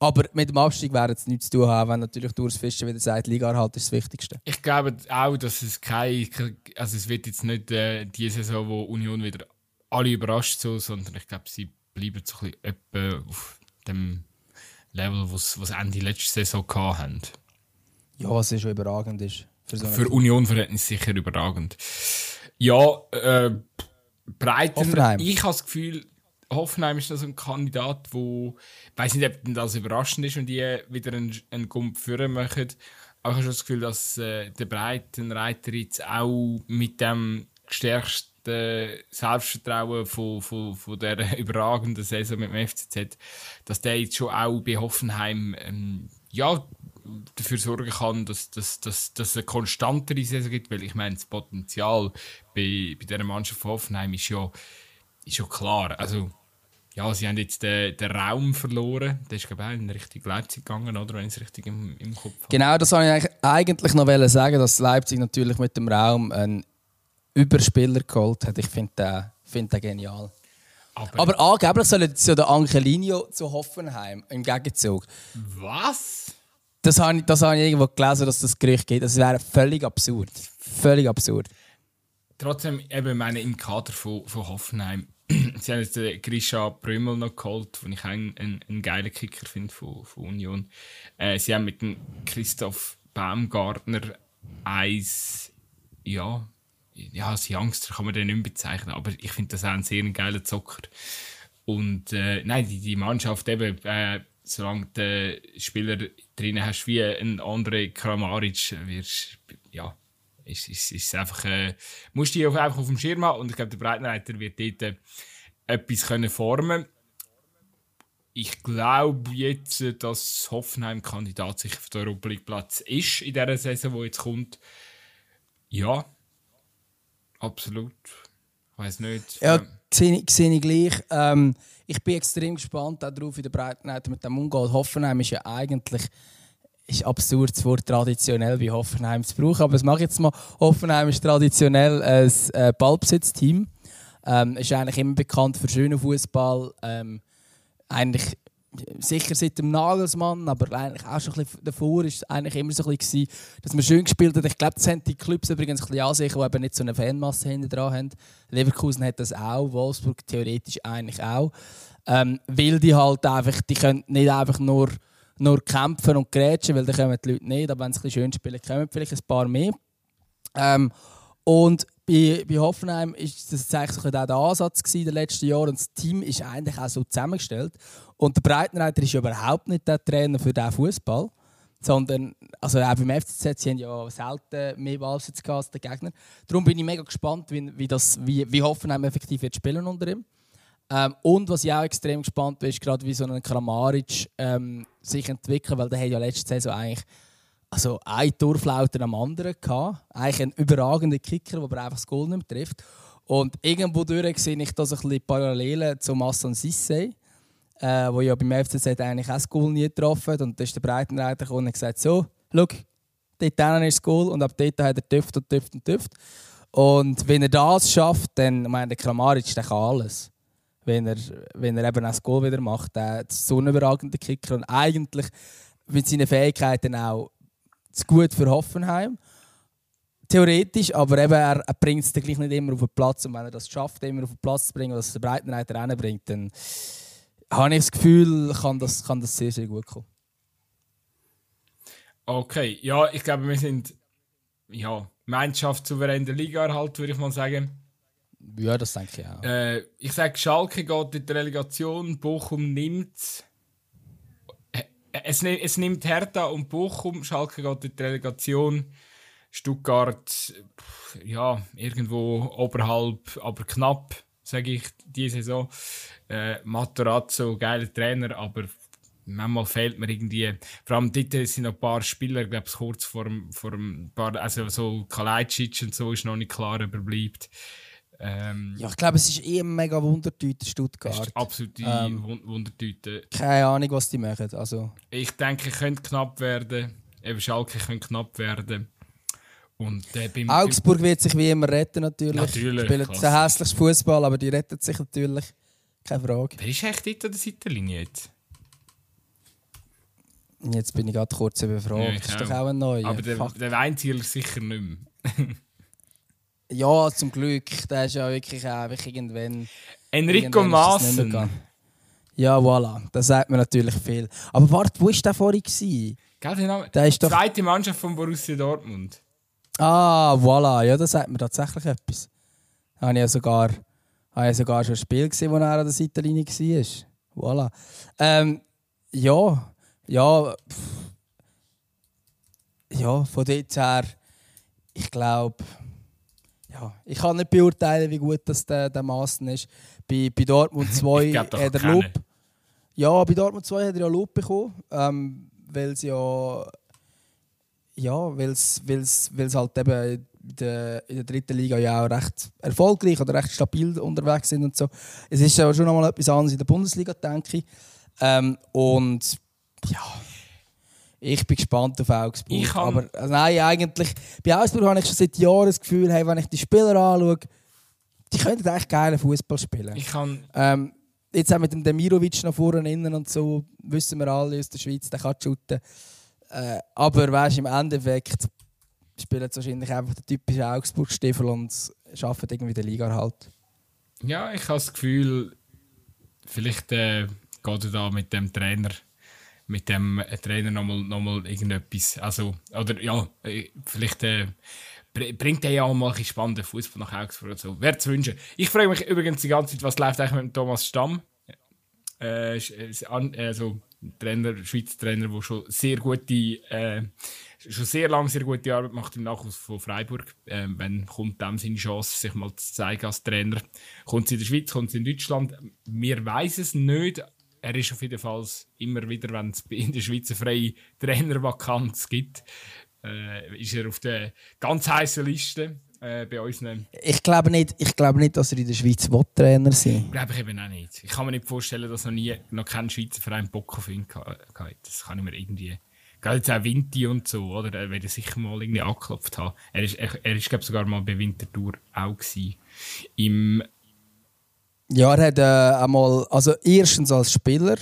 Aber mit dem Abstieg werden es nichts zu tun haben, wenn natürlich Urs Fischer wieder sagt, Liga erhalt ist das Wichtigste. Ich glaube auch, dass es kein, also es wird jetzt nicht äh, die Saison, wo Union wieder alle überrascht so, sondern ich glaube, sie bleiben so ein bisschen auf dem Level, was was Ende letzte Saison hatten. Ja, was schon überragend ist. Für, so für Union-Verhältnis sicher überragend. Ja, äh, Breiten, Hoffenheim. ich habe das Gefühl, Hoffenheim ist so ein Kandidat, wo ich weiß nicht, ob das überraschend ist, wenn die wieder einen, einen Gump führen möchten. Aber ich habe schon das Gefühl, dass äh, der Breitenreiter jetzt auch mit dem gestärksten Selbstvertrauen von, von, von der <laughs> überragenden Saison mit dem FCZ, dass der jetzt schon auch bei Hoffenheim ähm, ja, dafür sorgen kann, dass, dass, dass, dass es eine konstantere Saison gibt, weil ich meine, das Potenzial bei, bei dieser Mannschaft von Hoffenheim ist ja, ist ja klar. Also, ja, sie haben jetzt den, den Raum verloren. Der ist, glaube ich, in Richtung Leipzig gegangen, oder? Wenn ich es richtig im, im Kopf habe. Genau, das wollte ich eigentlich noch sagen, dass Leipzig natürlich mit dem Raum einen Überspieler geholt hat. Ich finde den, find den genial. Aber, Aber angeblich soll so der Angelino zu Hoffenheim im Gegenzug. Was? Das habe ich, das habe ich irgendwo gelesen, dass das Gerücht geht. Das wäre völlig absurd. Völlig absurd. Trotzdem, eben meine, im Kader von, von Hoffenheim <clears throat> sie haben jetzt den Grisha Brümmel noch geholt, den ich einen, einen, einen geilen Kicker finde von, von Union. Äh, sie haben mit dem Christoph Baumgartner eins, ja, ja, als Youngster kann man den nicht mehr bezeichnen, aber ich finde das auch ein sehr geiler Zocker. Und äh, nein, die, die Mannschaft eben, äh, solange du Spieler drin hast wie ein André Kramaric, wirst ja, ist, ist, ist einfach, äh, musst du dich einfach auf dem Schirm haben und ich glaube, der Breitenreiter wird dort äh, etwas können formen Ich glaube jetzt, dass Hoffenheim Kandidat sich auf den Europa League Platz ist in dieser Saison, die jetzt kommt. Ja, absolut. Ich weiß nicht. Ja, sehe ich gleich. Ähm, ich bin extrem gespannt darauf, wie der Breitenreiter mit dem umgeht. Hoffenheim ist ja eigentlich ist absurd, das Wort traditionell bei Hoffenheim zu brauchen. Aber das mache ich jetzt mal. Hoffenheim ist traditionell ein äh, Ballbesitzteam. Ähm, ist eigentlich immer bekannt für schönen Fußball. Ähm, eigentlich sicher seit dem Nagelsmann, aber eigentlich auch schon ein bisschen davor ist es eigentlich immer so ein bisschen, dass man schön gespielt hat. Ich glaube, das haben die Clubs übrigens ein bisschen an sich, die eben nicht so eine Fanmasse hinten dran haben. Leverkusen hat das auch, Wolfsburg theoretisch eigentlich auch. Ähm, weil die halt einfach, die können nicht einfach nur nur kämpfen und grätschen, weil dann kommen die Leute nicht. Aber wenn sie ein schön spielen, kommen vielleicht ein paar mehr. Ähm, und bei, bei Hoffenheim war das eigentlich so der Ansatz in den letzten Jahren. Und das Team ist eigentlich auch so zusammengestellt. Und der Breitenreiter ist überhaupt nicht der Trainer für diesen Fußball. Sondern, also auch beim FCZ, sie haben ja selten mehr Ballsitz als der Gegner. Darum bin ich mega gespannt, wie, wie, das, wie, wie Hoffenheim effektiv wird spielen unter ihm. Ähm, und was ich auch extrem gespannt bin, ist gerade wie so ein Kramaric ähm, sich entwickelt, weil der hat ja letzte Saison eigentlich also ein Torflauter am anderen gehabt. Eigentlich ein überragender Kicker, der einfach das Goal nicht mehr trifft. Und irgendwo durch sehe ich da so ein bisschen Parallelen zu Masson Sissé, äh, wo ja beim FCZ eigentlich auch das Goal nie getroffen hat. Und da ist der Breitenreiter gekommen und gesagt, so, schau, dort ist das Goal und ab dort hat er tüft und tüft und tüft. Und wenn er das schafft, dann, ich meine, der Kramaric, der kann alles. Wenn er, wenn er eben auch das Goal wieder macht, der ist so ein überragender Kicker und eigentlich mit seinen Fähigkeiten auch zu gut für Hoffenheim. Theoretisch, aber eben, er, er bringt es gleich nicht immer auf den Platz. Und wenn er das schafft, immer auf den Platz zu bringen, was der Breitenreiter reinbringt, dann habe ich das Gefühl, kann das, kann das sehr, sehr gut kommen. Okay, ja, ich glaube, wir sind ja, Mannschaft souverän der Liga halt, würde ich mal sagen. Ja, das denke ich auch. Äh, ich sage, Schalke geht in die Relegation, Bochum nimmt äh, es, es nimmt Hertha und Bochum, Schalke geht in die Relegation, Stuttgart, ja, irgendwo oberhalb, aber knapp, sage ich, diese Saison. Äh, Matarazzo, geiler Trainer, aber manchmal fehlt mir irgendwie, vor allem dort sind noch ein paar Spieler, ich glaube kurz vor, vor ein paar, also so Kalajdzic und so ist noch nicht klar, ob bleibt. Ähm, ja, ich glaube, es ist eh mega Wundertüte Stuttgart. Ist absolute ähm, Wundertüte. Keine Ahnung, was die machen. Also. Ich denke, könnte knapp werden. Eben Schalke könnte knapp werden. Und, äh, beim, Augsburg wird sich wie immer retten, natürlich. Natürlich. Spielen ein hässliches Fußball, aber die retten sich natürlich. Keine Frage. Wer ist echt dort an der Seitenlinie jetzt? Jetzt bin ich gerade kurz überfragt. Ja, das ist doch auch ein neuer. Aber der, der Weinzieler sicher nicht mehr. <laughs> ja, zum Glück. Der ist ja wirklich auch irgendwann. Enrico Maassen. Ja, voilà. Das sagt mir natürlich viel. Aber warte, wo war der vorhin? Gell, der, der ist doch... zweite Mannschaft von Borussia Dortmund. Ah, voilà. Ja, das sagt mir tatsächlich etwas. Da habe ich ja sogar, habe ich sogar schon ein Spiel gesehen, wo er an der Seitenlinie war. Voilà. Ähm, ja, ja, pff, ja, von dort her, ich glaube, ja, ich kann nicht beurteilen, wie gut das der, der Massen ist. Bei, bei Dortmund <laughs> 2 hat er Lob. Ja, bei Dortmund 2 hat er ja Lob bekommen, ähm, weil es ja, ja, weil es halt eben in der, in der dritten Liga ja auch recht erfolgreich oder recht stabil unterwegs sind und so. Es ist ja schon noch mal etwas anderes in der Bundesliga, denke ich. Ähm, und ja, ich bin gespannt auf Augsburg. aber also nein, eigentlich, bei Augsburg habe ich schon seit Jahren das Gefühl, hey, wenn ich die Spieler anschaue, die könnten eigentlich geilen Fußball spielen. Ich kann ähm, jetzt auch mit dem Demirovic noch vorne innen und so, wissen wir alle aus der Schweiz, der kann shooten. Äh, aber weißt, im Endeffekt spielen wahrscheinlich einfach den typischen Augsburg-Stiefel und schaffen irgendwie den Liga halt. Ja, ich habe das Gefühl, vielleicht äh, geht er da mit dem Trainer mit dem Trainer nochmal noch mal irgendetwas. Also, oder ja, äh, vielleicht äh, bringt er ja auch mal ein spannenden Fußball nach Augsburg oder so. Wäre zu wünschen. Ich frage mich übrigens die ganze Zeit, was läuft eigentlich mit Thomas Stamm? Äh, also, Trainer, Schweizer Trainer, der schon sehr gute, äh, schon sehr lange sehr gute Arbeit macht im Nachwuchs von Freiburg. Äh, wenn kommt dem seine Chance, sich mal zu zeigen als Trainer? Kommt sie in der Schweiz, kommt sie in Deutschland? Wir weiß es nicht, er ist auf jeden Fall immer wieder, wenn es in der Schweiz eine freie Trainervakanz gibt, äh, ist er auf der ganz heißen Liste äh, bei uns. Ich glaube nicht, ich glaube nicht, dass er in der Schweiz Trainer sein Glaube ich eben auch nicht. Ich kann mir nicht vorstellen, dass noch nie noch kein Schweizer Verein Bock auf ihn hat. Das kann ich mir irgendwie. Gerade jetzt auch Vinti und so, oder? Er wird sicher mal irgendwie angeklopft haben. Er ist, er, er ist glaube sogar mal bei Winterthur auch gewesen. Im ja, er hat äh, einmal, also erstens als Spieler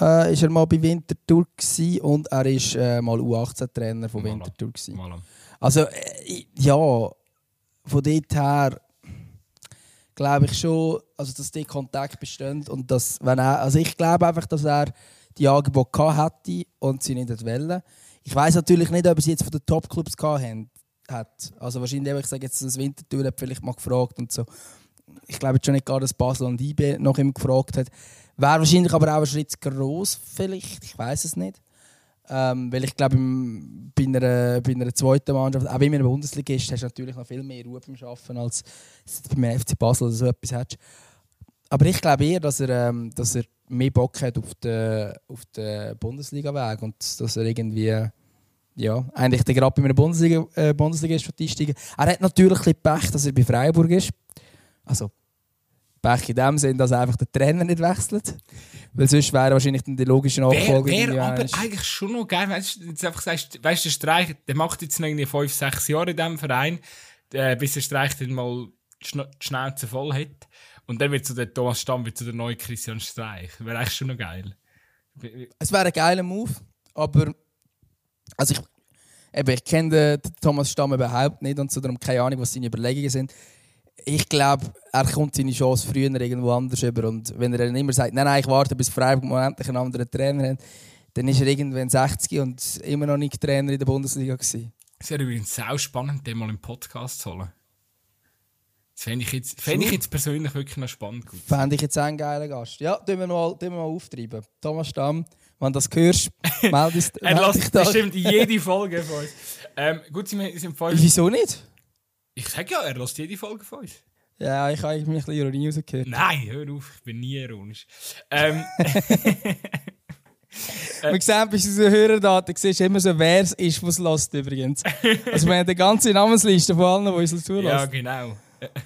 äh, ist er mal bei Winterthur gewesen, und er ist äh, mal U18-Trainer von Winterthur gewesen. Also äh, ja, von dort her glaube ich schon, also dass die Kontakt besteht und dass, wenn er, also ich glaube einfach, dass er die Angebote hätte und sie nicht wollen. Ich weiß natürlich nicht, ob er sie jetzt von den Top-Clubs hat. Also wahrscheinlich, ich sage jetzt, das Winterthur hat vielleicht mal gefragt und so ich glaube schon nicht gar, dass Basel und IB noch immer gefragt hat. Wäre wahrscheinlich aber auch ein Schritt groß, vielleicht, ich weiß es nicht. Ähm, weil ich glaube, bei einer, bei einer zweiten Mannschaft, auch wenn man in der Bundesliga ist, hast du natürlich noch viel mehr Ruhe beim Arbeiten, als beim FC Basel oder so etwas hast. Aber ich glaube eher, dass er, ähm, dass er mehr Bock hat auf den, auf den Bundesliga-Weg und dass er irgendwie ja, eigentlich gerade bei einer Bundesliga, äh, Bundesliga-Statistik. Er hat natürlich ein Pech, dass er bei Freiburg ist. Also, Pech in dem Sinn, dass einfach den Trainer nicht wechselt. Weil sonst wäre wahrscheinlich die logische Nachfolger. Wäre wär aber eigentlich schon noch geil, wenn du jetzt einfach sagst, weißt du, der Streich, der macht jetzt noch irgendwie fünf, sechs Jahre in diesem Verein, äh, bis der Streich dann mal die Schnauze voll hat. Und dann wird zu der Thomas Stamm wird zu der neue Christian Streich. Wäre eigentlich schon noch geil. Es wäre ein geiler Move, aber also ich, eben, ich kenne den Thomas Stamm überhaupt nicht und so darum keine Ahnung, was seine Überlegungen sind. Ich glaube, er kommt seine Chance früher irgendwo anders über. Und wenn er dann immer sagt, nein, nein, ich warte bis Freiburg mal endlich einen anderen Trainer hat, dann ist er irgendwann 60 und immer noch nicht Trainer in der Bundesliga gewesen. Es wäre übrigens sehr spannend, den mal im Podcast zu holen. Das fände ich, jetzt, fänd ich jetzt persönlich wirklich noch spannend. Fände ich jetzt einen geilen Gast. Ja, tun wir mal, tun wir mal auftreiben. Thomas Stamm, wenn du das hörst, <laughs> melde dich Er lässt bestimmt jede Folge von uns. Ähm, gut, sind sind voll... Wieso nicht? Ich sage ja, er lässt jede Folge von uns. Ja, ich habe mich ein bisschen Ironie rausgehört. Nein, hör auf, ich bin nie ironisch. Ähm, Man sieht bei unseren Hörerdaten, siehst immer so, wer es ist, was lässt übrigens. Also wir haben die ganze Namensliste von allen, die uns zulassen. Ja, genau.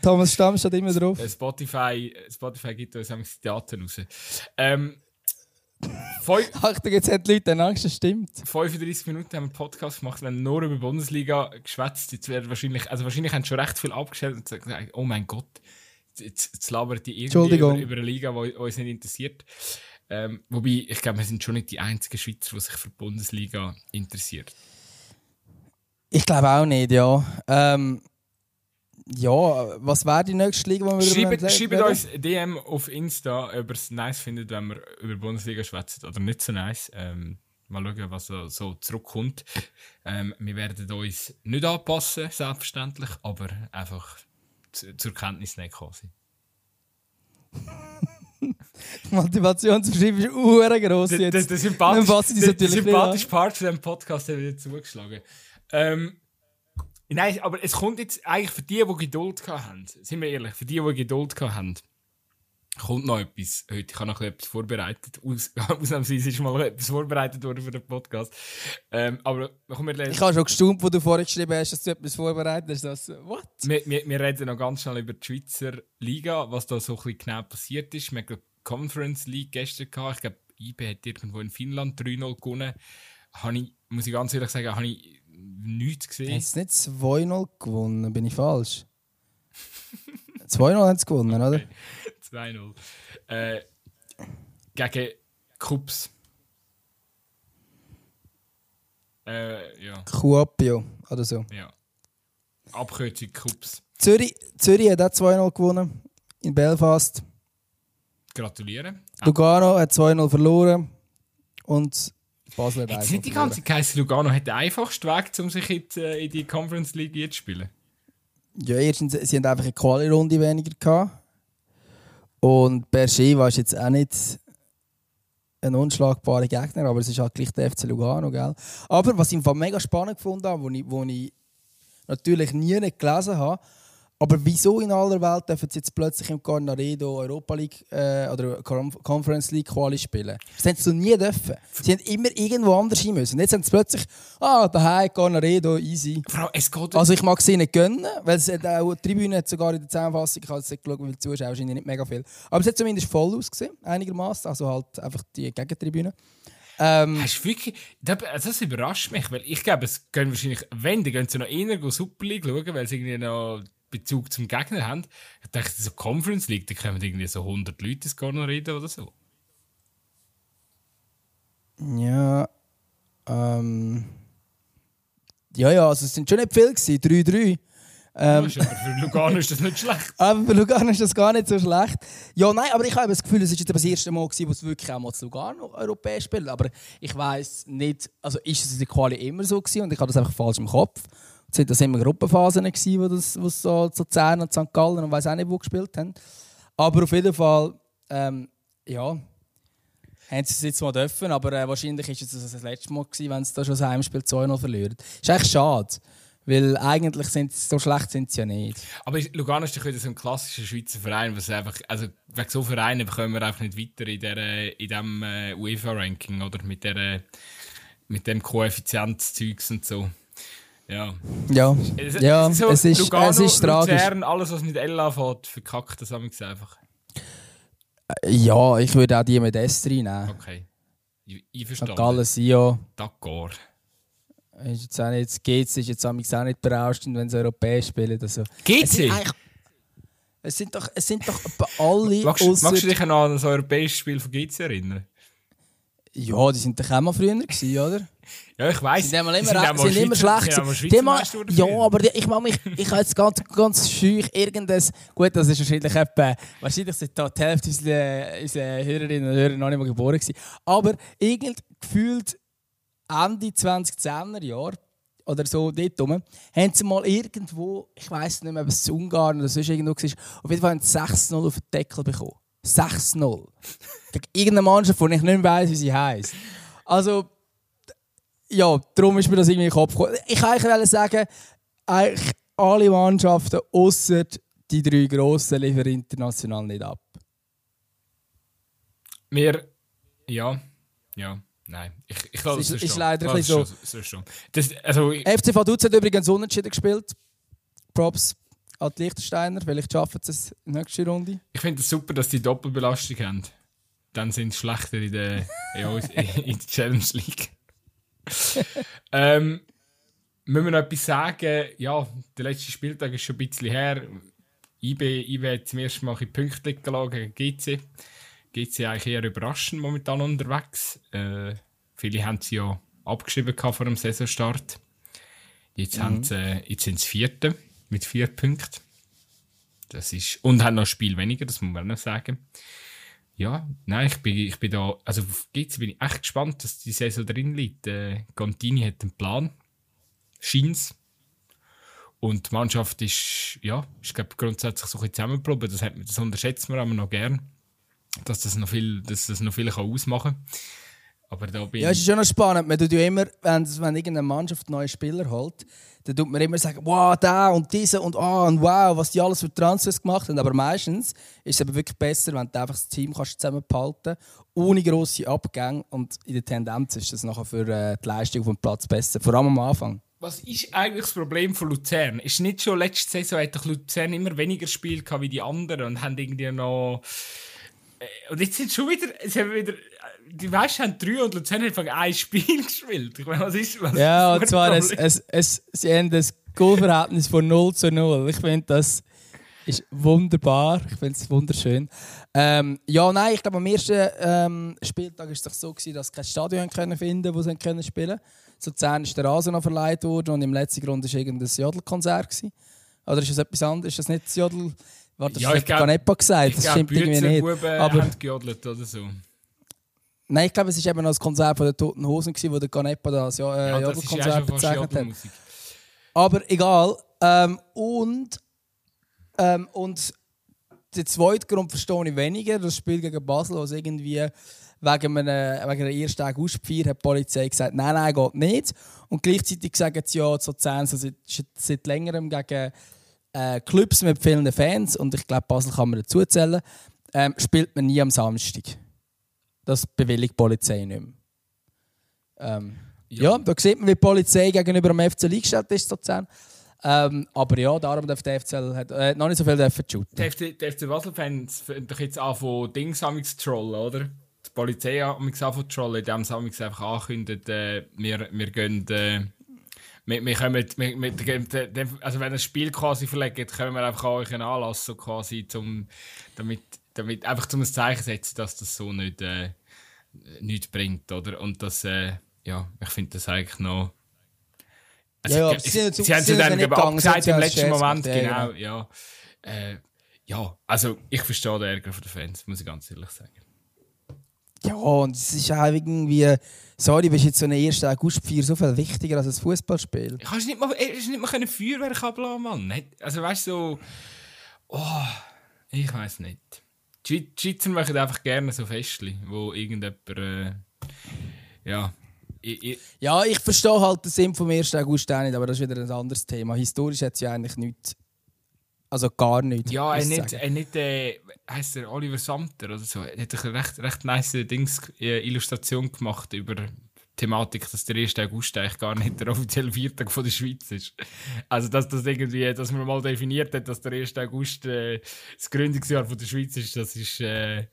Thomas Stamm steht immer drauf. Äh, Spotify, Spotify gibt uns die Daten raus. Ähm, <laughs> Achtung, jetzt haben die Leute Angst, das stimmt. 35 Minuten haben wir einen Podcast gemacht, wir haben nur über die Bundesliga geschwätzt. Jetzt werden wahrscheinlich, also wahrscheinlich haben schon recht viel abgestellt und gesagt, oh mein Gott, jetzt, jetzt labert die irgendwie über, über, eine Liga, die uns nicht interessiert. Ähm, wobei, ich glaube, wir sind schon nicht die einzigen Schweizer, die sich für die Bundesliga interessiert. Ich glaube auch nicht, ja. Ähm, ja, was wäre die nächste Liga, die wir Schreibt, schreibt uns DM auf Insta, ob ihr es nice findet, wenn wir über die Bundesliga schwätzen oder nicht so nice. Ähm, mal schauen, was so, so zurückkommt. Ähm, wir werden uns nicht anpassen, selbstverständlich, aber einfach zur Kenntnis nehmen quasi. <laughs> Die Motivation zu schreiben ist uhr gross jetzt. Der, der, sympathische, der, sympathische Part von diesem Podcast hat wieder zugeschlagen. Ähm, Nein, aber es kommt jetzt eigentlich für die, die Geduld haben, sind wir ehrlich, für die, die Geduld haben, kommt noch etwas heute. Ich habe noch etwas vorbereitet. Aus, <laughs> ausnahmsweise ist mal etwas vorbereitet worden für den Podcast. Ähm, aber wir Ich habe schon gestaunt, wo du vorher geschrieben hast, dass du etwas vorbereitet hast. Das, what? Wir, wir, wir, reden noch ganz schnell über die Schweizer Liga, was da so ein bisschen genau passiert ist. Wir haben die Conference League gestern gehabt. Ich glaube, IB hat irgendwo in Finnland 3-0 gewonnen. Habe ich, muss ich ganz ehrlich sagen, habe ich nichts gesehen. Hast du nicht 2-0 gewonnen? Bin ich falsch? 2-0 haben sie gewonnen, oder? <laughs> 2-0. Äh, gegen Kups. Äh, ja. Kuopio oder so. Ja. Abkürzung Kups. Zürich, Zürich hat auch 2-0 gewonnen. In Belfast. Gratulieren. Lugano hat 2-0 verloren. Und Basel hat Jetzt nicht die ganze Zeit Lugano hat den einfachsten Weg, um sich in die, äh, in die Conference League zu spielen. Ja, erstens, sie haben einfach eine Quali-Runde weniger gehabt. Und Berger war jetzt auch nicht ein unschlagbarer Gegner, aber es ist halt gleich der FC Lugano, gell? Aber was ich mega spannend gefunden habe, wo ich, wo ich natürlich nie nicht gelesen habe, aber wieso in aller Welt dürfen sie jetzt plötzlich im Cornaredo Europa League äh, oder Conference League Quali spielen? Das hätten sie nie dürfen. Sie haben immer irgendwo anders hin müssen. Jetzt haben sie plötzlich, ah, daheim Cornaredo, easy. Frau, es geht also ich mag sie nicht gönnen, weil es hat auch, die Tribüne hat sogar in der Zusammenfassung, ich habe nicht geschaut, weil die Zuschauer wahrscheinlich nicht mega viel. Aber es hat zumindest voll ausgesehen, einigermaßen. Also halt einfach die Gegentribüne. Ähm, Hast wirklich, das, das, überrascht mich, weil ich glaube, es gehen wahrscheinlich, wenn, dann gehen sie noch eher Super League schauen, weil sie irgendwie noch Bezug zum Gegner haben. Ich dachte, so Conference League, da kommen irgendwie so 100 Leute ins reden oder so. Ja, ähm. Ja, ja, also es sind schon nicht viele 3-3. Ähm, ja, aber für Lugano ist das nicht schlecht. <laughs> aber für Lugano ist das gar nicht so schlecht. Ja, nein, aber ich habe das Gefühl, es war jetzt das erste Mal, gewesen, wo es wirklich auch mal zu Lugano europäisch spielt. Aber ich weiß nicht, also ist es in der Quali immer so gewesen und ich habe das einfach falsch im Kopf sind das immer Gruppenphasen gewesen, wo das, wo so, so Zern und St. Gallen und weiß auch nicht wo gespielt haben. Aber auf jeden Fall, ähm, ja, haben sie es jetzt mal dürfen, aber äh, wahrscheinlich ist es das letzte Mal gewesen, wenn sie da schon das Heimspiel 2-0 verlieren. Ist echt schade. Weil eigentlich sind so schlecht sind sie ja nicht. Aber Lugano ist wieder so ein klassischer Schweizer Verein, was einfach, also wegen so Vereinen kommen wir einfach nicht weiter in, diesem äh, UEFA-Ranking oder mit der mit dem Koeffizienzzeugs und so. Ja. Ja, es, ja, so, es ist, Lugano, es ist tragisch. Luzern, alles, was mit L anfängt, verkackt das einfach. Ja, ich würde auch die mit S nehmen. Okay. Ich, ich verstehe. Gallen, Sio. D'accord. Ist jetzt auch nicht, GC ist jetzt auch nicht berauschend, wenn sie europäisch spielen. Also. GC? Es sind doch, es sind doch alle. magst, magst du dich an das europäische Spiel von GC erinnern? Ja, die sind doch auch mal früher gewesen, oder? <laughs> Ja, ich weiß. Sind immer, immer, sind immer schlecht. Sind mal, ja, aber ich mache mich, ich habe jetzt ganz, ganz schüch irgendein, gut, das ist wahrscheinlich etwa, wahrscheinlich sind da die Hälfte unserer, unserer Hörerinnen und Hörer noch nicht mal geboren gewesen. Aber irgend gefühlt Ende 2010er Jahre oder so dort rum, haben sie mal irgendwo, ich weiß nicht mehr, ob es Ungarn oder sonst irgendwo war, auf jeden Fall haben sie 6-0 auf den Deckel bekommen. 6-0. Gegen irgendeine Mannschaft, von ich nicht mehr weiss, wie sie heisst. Also, ja, darum ist mir das irgendwie in den Kopf gekommen. Ich wollte sagen, eigentlich alle Mannschaften außer die drei grossen liefern international nicht ab. Wir, ja, ja, nein. Ich, ich glaube, das ist, ist leider ein bisschen so das, also, FC Vaduz hat übrigens unentschieden gespielt. Props an die Liechtensteiner. Vielleicht schaffen sie es in der nächsten Runde. Ich finde es super, dass die Doppelbelastung haben. Dann sind sie schlechter in der, <laughs> in der Challenge League. <laughs> ähm, müssen wir noch etwas sagen? Ja, der letzte Spieltag ist schon ein bisschen her. IB, IB hat zum ersten Mal in Punkte gegen GC. GC eigentlich eher überraschend momentan unterwegs. Äh, viele haben sie ja abgeschrieben vor dem Saisonstart. Jetzt, mhm. haben sie, äh, jetzt sind sie Vierte mit vier Punkten. Das ist, und haben noch ein Spiel weniger, das muss man noch sagen. Ja, nein, ich bin, ich bin da, also auf GC bin ich echt gespannt, dass die Saison drin liegt. Äh, Contini hat einen Plan, scheint's. Und die Mannschaft ist, ja, ist glaube grundsätzlich so ein bisschen. Das, hat, das unterschätzt man aber noch gern, dass das noch viel, dass das noch viel kann ausmachen kann. Aber da bin ja, es ist schon noch spannend. Man tut ja immer, wenn, wenn irgendeine Mannschaft neue Spieler holt, dann tut man immer sagen, wow, da und diese und ah und wow, was die alles für Transfers gemacht haben. Aber meistens ist es aber wirklich besser, wenn du einfach das Team kannst zusammenhalten ohne grosse Abgänge. Und in der Tendenz ist das nachher für äh, die Leistung vom Platz besser, vor allem am Anfang. Was ist eigentlich das Problem von Luzern? Ist nicht schon letzte Saison hat Luzern immer weniger Spiel wie die anderen und haben irgendwie noch äh, und jetzt sind schon wieder, es haben wieder die meisten haben drei und Luzern hat ein Spiel <laughs> gespielt. Ich meine, was ist was Ja, und zwar, es, es, es, sie haben das Goalverhältnis von 0 zu 0. Ich finde, das ist wunderbar. Ich finde es wunderschön. Ähm, ja, nein, ich glaube, am ersten ähm, Spieltag war es doch so, gewesen, dass sie kein Stadion können finden wo sie können spielen konnten. So 10 ist der Rasen noch verleiht worden und im letzten Grund war irgendein Jodelkonzert. Oder ist das etwas anderes? Ist das nicht das Jodel? Warte, das ja, hat Canepa gesagt. Das stimmt irgendwie nicht. Aber haben gejodelt oder so. Nein, ich glaube, es war eben noch das Konzert von den Toten Hosen, wo der Canepa das ja, äh, ja, Jodelkonzert bezeichnet hat. Aber egal. Ähm, und, ähm, und der zweite Grund verstehe ich weniger. Das Spiel gegen Basel, wo es irgendwie wegen einer, wegen einer ersten Augustfeier hat die Polizei gesagt, nein, nein, geht nicht. Und gleichzeitig sagen sie ja, so 10 so seit, seit längerem gegen äh, Clubs mit vielen Fans, und ich glaube, Basel kann man dazu zählen, ähm, spielt man nie am Samstag. Das bewilligt die Polizei nicht mehr. Ähm, ja. ja. da sieht man, wie die Polizei gegenüber dem FCL eingestellt ist, sozusagen. Ähm, aber ja, darum darf der FCL hat, äh, noch nicht so viel dürfen shooten. Die FC, die FC Basel-Fans doch jetzt an von Dings zu trollen, oder? Die Polizei hat mich angefangen zu trollen, indem sie einfach ankündigt, äh, wir, wir gehen... Äh, wir, wir können mit, mit, mit, also wenn ein Spiel quasi verlegt, können wir einfach euch einen Anlass so quasi zum, damit damit, einfach zum ein Zeichen setzen, dass das so nicht, äh, nichts bringt, oder? Und das, äh, ja, ich finde das eigentlich noch... Also, ja, ja, ich, sie, sie, sie haben es dann eben abgesagt im letzten Moment, genau, genau, ja. Äh, ja, also ich verstehe den Ärger der Fans, muss ich ganz ehrlich sagen. Ja, und es ist auch irgendwie... Sorry, bist jetzt so eine erste Augustfeier so viel wichtiger als ein Fußballspiel. Kannst nicht mal, hast nicht mal Feuerwerk ablassen, Mann. Also weißt du, so... Oh, ich weiß nicht. Die Schweizer machen einfach gerne so Festchen, wo irgendjemand. Äh, ja. Ich, ich, ja, ich verstehe halt den Sinn vom 1. August auch nicht, aber das ist wieder ein anderes Thema. Historisch hat es ja eigentlich nichts. Also gar nichts. Ja, er nicht, er nicht äh, heißt er Oliver Samter oder so. Er hat eine recht, recht nice Dings, äh, Illustration gemacht über Thematik, dass der 1. August eigentlich gar nicht der offizielle Viertag von der Schweiz ist. Also, dass das irgendwie, dass man mal definiert hat, dass der 1. August äh, das Gründungsjahr von der Schweiz ist, das ist, äh,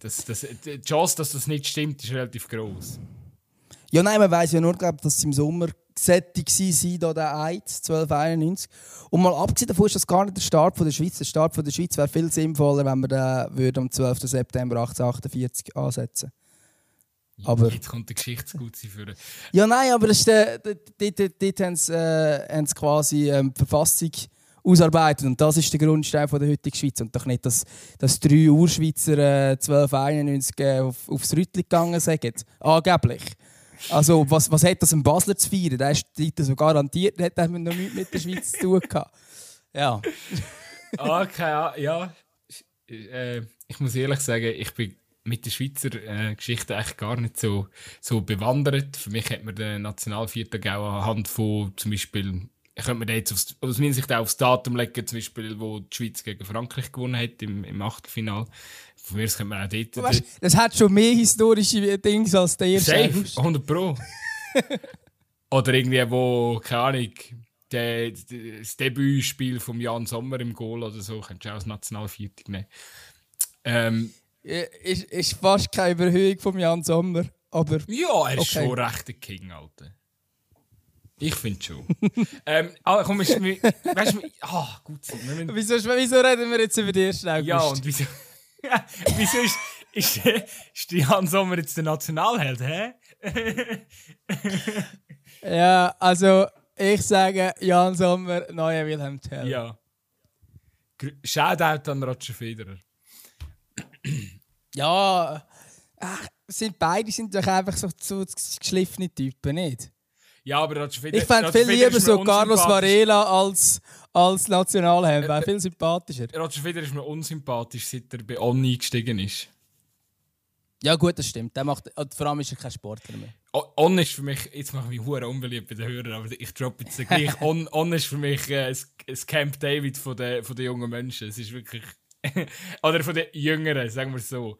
das, das, die Chance, dass das nicht stimmt, ist relativ groß. Ja, nein, man weiß ja nur, glaub, dass es im Sommer gesättigt war, da der Eid 1291. Und mal abgesehen davon ist das gar nicht der Start von der Schweiz. Der Start von der Schweiz wäre viel sinnvoller, wenn wir den am 12. September 1848 ansetzen aber Jetzt kommt die Geschichte gut sein für. Ja, nein, aber das ist der, dort, dort, dort haben sie, äh, haben sie quasi ähm, die Verfassung ausarbeitet. Und das ist der Grundstein von der heutigen Schweiz. Und doch nicht, dass, dass drei Urschweizer äh, 1291 äh, auf, aufs Rüttli gegangen sind. Angeblich. Also, was, was hat das im Basler zu feiern? Der ist so garantiert, hat noch nichts mit der Schweiz zu tun gehabt. Ja. okay, ja. Ich, äh, ich muss ehrlich sagen, ich bin mit der Schweizer äh, Geschichte eigentlich gar nicht so, so bewandert. Für mich hat man den Nationalviertag auch anhand von zum Beispiel, ich könnte mir jetzt aufs, aus meiner Sicht auch aufs Datum legen, zum Beispiel, wo die Schweiz gegen Frankreich gewonnen hat im, im Achtelfinal. Von mir aus könnte man auch dort... Weißt, das hat schon mehr historische Dinge als der erste Safe, 100 Pro. <laughs> Oder irgendwie, wo, keine Ahnung, der, das Debütspiel von Jan Sommer im Goal oder so, könntest du auch als Nationalviertag nehmen. Ähm, ist, ist fast keine Überhöhung von Jan Sommer. Aber, ja, er ist okay. schon recht der King, Alter. Ich finde schon. <laughs> ähm, aber komm, weißt du, ah, gut. Müssen... Wieso, wieso reden wir jetzt über die erste August? Ja, und wieso, <laughs> wieso ist, ist, ist Jan Sommer jetzt der Nationalheld, hä? <laughs> ja, also ich sage Jan Sommer, neuer Wilhelm Tell. Ja. Shoutout an Roger Federer ja, ach, sind beide sind doch einfach so, so geschliffene Typen, nicht? Ja, aber Roger Federer... Ich fände viel lieber so Carlos Varela als, als Nationalheld, wäre äh, viel sympathischer. Roger Federer ist mir unsympathisch, seit er bei On eingestiegen ist. Ja gut, das stimmt. Der macht, vor allem ist er kein Sportler mehr. On ist für mich, jetzt mache ich mich hure unbeliebt bei den Hörern, aber ich droppe jetzt gleich. <laughs> On, On ist für mich äh, das Camp David von den, von den jungen Menschen. Es ist wirklich... <laughs> Oder von den Jüngeren, sagen wir es so.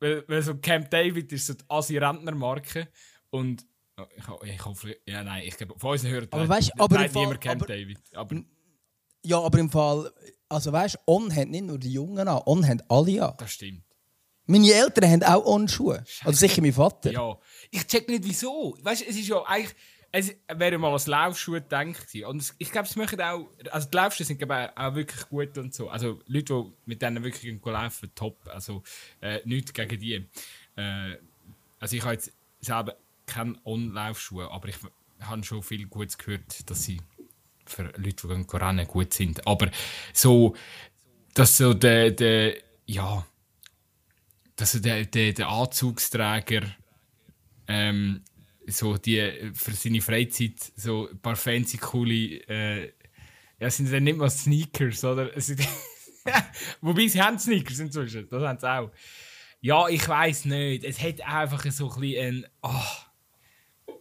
Weil, weil so Camp David ist so die Asi-Rentner-Marke und oh, ich, ich, hoffe, ja nein, ich glaube, von unseren Hörern aber weißt, aber im Fall, Camp aber, David. Aber, ja, aber im Fall, also weißt du, On hat nicht nur die Jungen an, On haben alle an. Das stimmt. Meine Eltern haben auch On-Schuhe. Also sicher mein Vater. Ja, ich check nicht wieso. Weißt du, es ist ja eigentlich es wäre mal als Laufschuhe gedacht. Und ich glaube, es machen auch. Also, die Laufschuhe sind glaube auch wirklich gut und so. Also, Leute, die mit denen wirklich laufen, top. Also, äh, nichts gegen die. Äh, also, ich habe jetzt selber keine On-Laufschuhe, aber ich habe schon viel Gutes gehört, dass sie für Leute, die rennen, gut sind. Aber so, dass so der, der ja, dass so der, der, der Anzugsträger ähm, so die für seine Freizeit so ein paar fancy coole äh, ja sind dann nicht mal Sneakers oder? <laughs> Wobei sie haben Sneakers inzwischen das haben sie auch. Ja ich weiß nicht. Es hat einfach so ein bisschen ein, oh.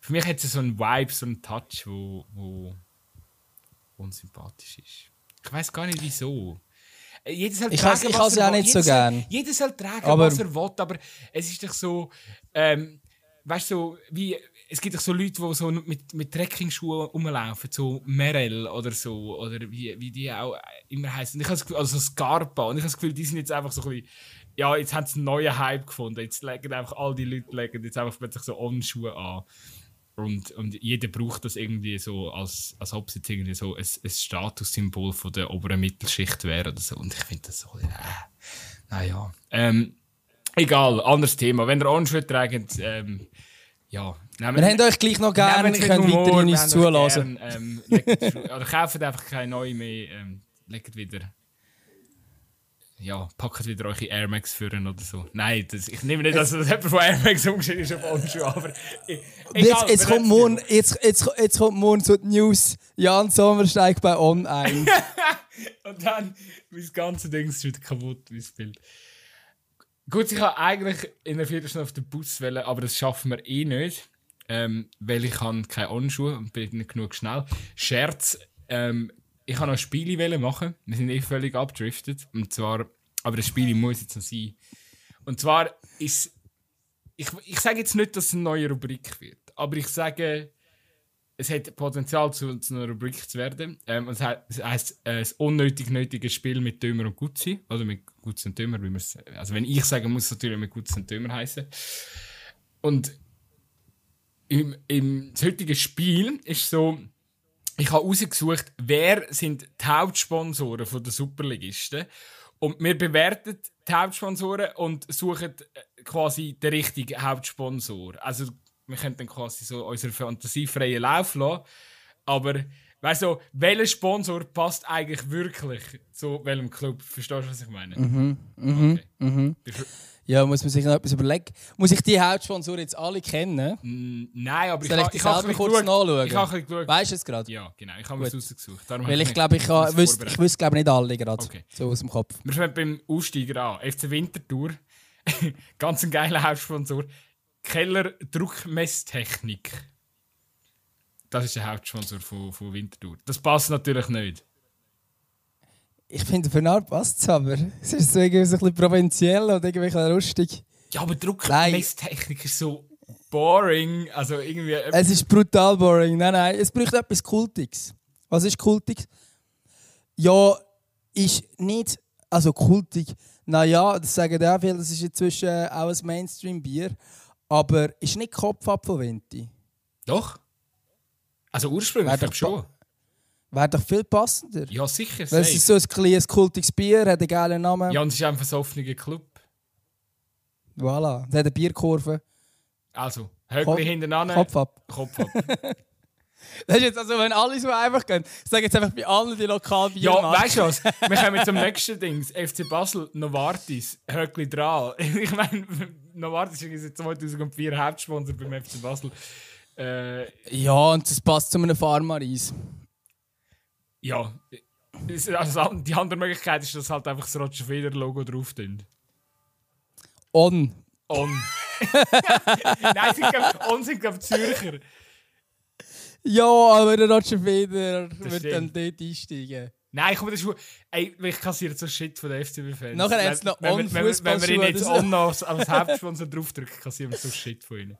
für mich hat es so einen Vibe so einen Touch wo, wo unsympathisch ist. Ich weiß gar nicht wieso. Jeder soll ich tragen, ich was er, auch nicht so gern. Jeder soll tragen, aber, was er will, aber es ist doch so, ähm, weißt du, so, wie, es gibt doch so Leute, die so mit, mit Trekkingschuhen rumlaufen, so Merel oder so, oder wie, wie die auch immer heißen. Ich habe das Gefühl, also Scarpa, und ich habe das Gefühl, die sind jetzt einfach so ein bisschen, ja, jetzt haben sie einen neuen Hype gefunden. Jetzt legen einfach all die Leute legen jetzt einfach plötzlich so On-Schuhe an. Und, und jeder braucht das irgendwie so, als, als ob es jetzt irgendwie so ein, ein Statussymbol von der oberen Mittelschicht wäre oder so. Und ich finde das so, äh, naja. Ähm, egal, anderes Thema. Wenn ihr On-Schuhe tragt, ähm, ja. Nehmen, wir haben euch gleich noch gerne, ihr könnt weiterhin uns zulassen. Ähm, oder kauft einfach keine neue mehr, ähm, legt wieder. Ja, packt wieder eure Air Max führen oder so. Nein, das, ich nehme nicht, dass das jemand von Air Max umgeschrieben ist auf Onschuhe, aber. Egal, jetzt, jetzt, kommt morgen, jetzt, jetzt, jetzt kommt morgen so die News: Jan Sommer steigt bei On ein. <laughs> Und dann, mein ganzes Ding ist wieder kaputt, mein Bild. Gut, ich habe eigentlich in einer Viertelstunde auf den Bus wollen, aber das schaffen wir eh nicht. Ähm, weil ich habe keine Onschuhe und bin nicht genug schnell. Scherz, ähm, ich habe noch Spiele machen. Wir sind eh völlig abgedriftet. Und zwar, aber das Spiel muss jetzt noch sein. Und zwar ist Ich, ich sage jetzt nicht, dass es eine neue Rubrik wird, aber ich sage, es hat Potenzial, zu, zu einer Rubrik zu werden. Ähm, es heisst äh, unnötig nötiges Spiel mit Dömer und Gutzi. Oder mit Gutzi und Dömer, wie Also, wenn ich sage, muss es natürlich mit Gutzi und Dömer heißen. Und im, im das heutige Spiel ist so, ich habe herausgesucht, wer sind die Hauptsponsoren der Superligisten. Und wir bewerten die Hauptsponsoren und suchen äh, quasi den richtigen Hauptsponsor. Also wir können dann quasi so unsere fantasiefreien Lauf lassen. Aber weißt du, welcher Sponsor passt eigentlich wirklich zu welchem Club? Verstehst du, was ich meine? Mhm. Mhm. Okay. Mhm. Ja, muss man sich noch etwas überlegen. Muss ich die Hauptsponsoren jetzt alle kennen? Mm, nein, aber Soll ich, ich, ich habe kurz geschaut. nachschauen. Ich habe geschaut. Weißt du es gerade? Ja, genau. Ich habe es rausgesucht. Weil ich glaube, ich, ich, wüsste, ich wüsste glaube nicht alle gerade. Okay. So aus dem Kopf. Wir fangen beim Aussteiger an. FC Winterthur. <laughs> Ganz ein geiler Hauptsponsor. Keller Druckmesstechnik. Das ist der Hauptsponsor von, von Winterthur. Das passt natürlich nicht. Ich finde, für eine passt es aber. Es ist so irgendwie so ein bisschen provinziell und irgendwie ein lustig. Ja, aber Druckmesstechnik ist so boring. Also irgendwie. Es ist brutal boring. Nein, nein, es braucht etwas Kultiges. Was ist kultig? Ja, ist nicht. Also kultig. Naja, das sagen auch viele, das ist inzwischen auch ein Mainstream-Bier. Aber ist nicht Kopf ab von Venti? Doch. Also ursprünglich, ich schon. Wäre doch viel passender. Ja, sicher. Weil es ist so ein kleines, kultiges Bier, hat einen geilen Namen. Ja, und es ist einfach ein offener Club. Voilà. Es hat eine Bierkurve. Also, Höckli hintereinander. Kopf ab. Kopf ab. Das ist jetzt also, wenn alle so einfach gehen. Ich sage jetzt einfach bei allen die lokalen. Ja, weißt du was? <laughs> Wir kommen zum nächsten Ding. FC Basel, Novartis, Höckli dran. <laughs> Ich meine, Novartis ist seit 2004 Hauptsponsor beim FC Basel. Äh, ja, und das passt zu einem Pharma-Reis ja, also die andere Möglichkeit ist, dass halt einfach das Roger Federer Logo drauf sind. On. On. <laughs> Nein, sind, glaub, On sind glaube Zürcher. Ja, aber der Roger Federer wird dann dort einsteigen. Nein, komm, das ist Ey, ich kassiere so Shit von den FCB-Fans. Nachher hat es noch On wenn, wenn, wenn wir ihn jetzt On als, <laughs> als Hauptsponsor draufdrücken, kassieren wir so Shit von ihnen.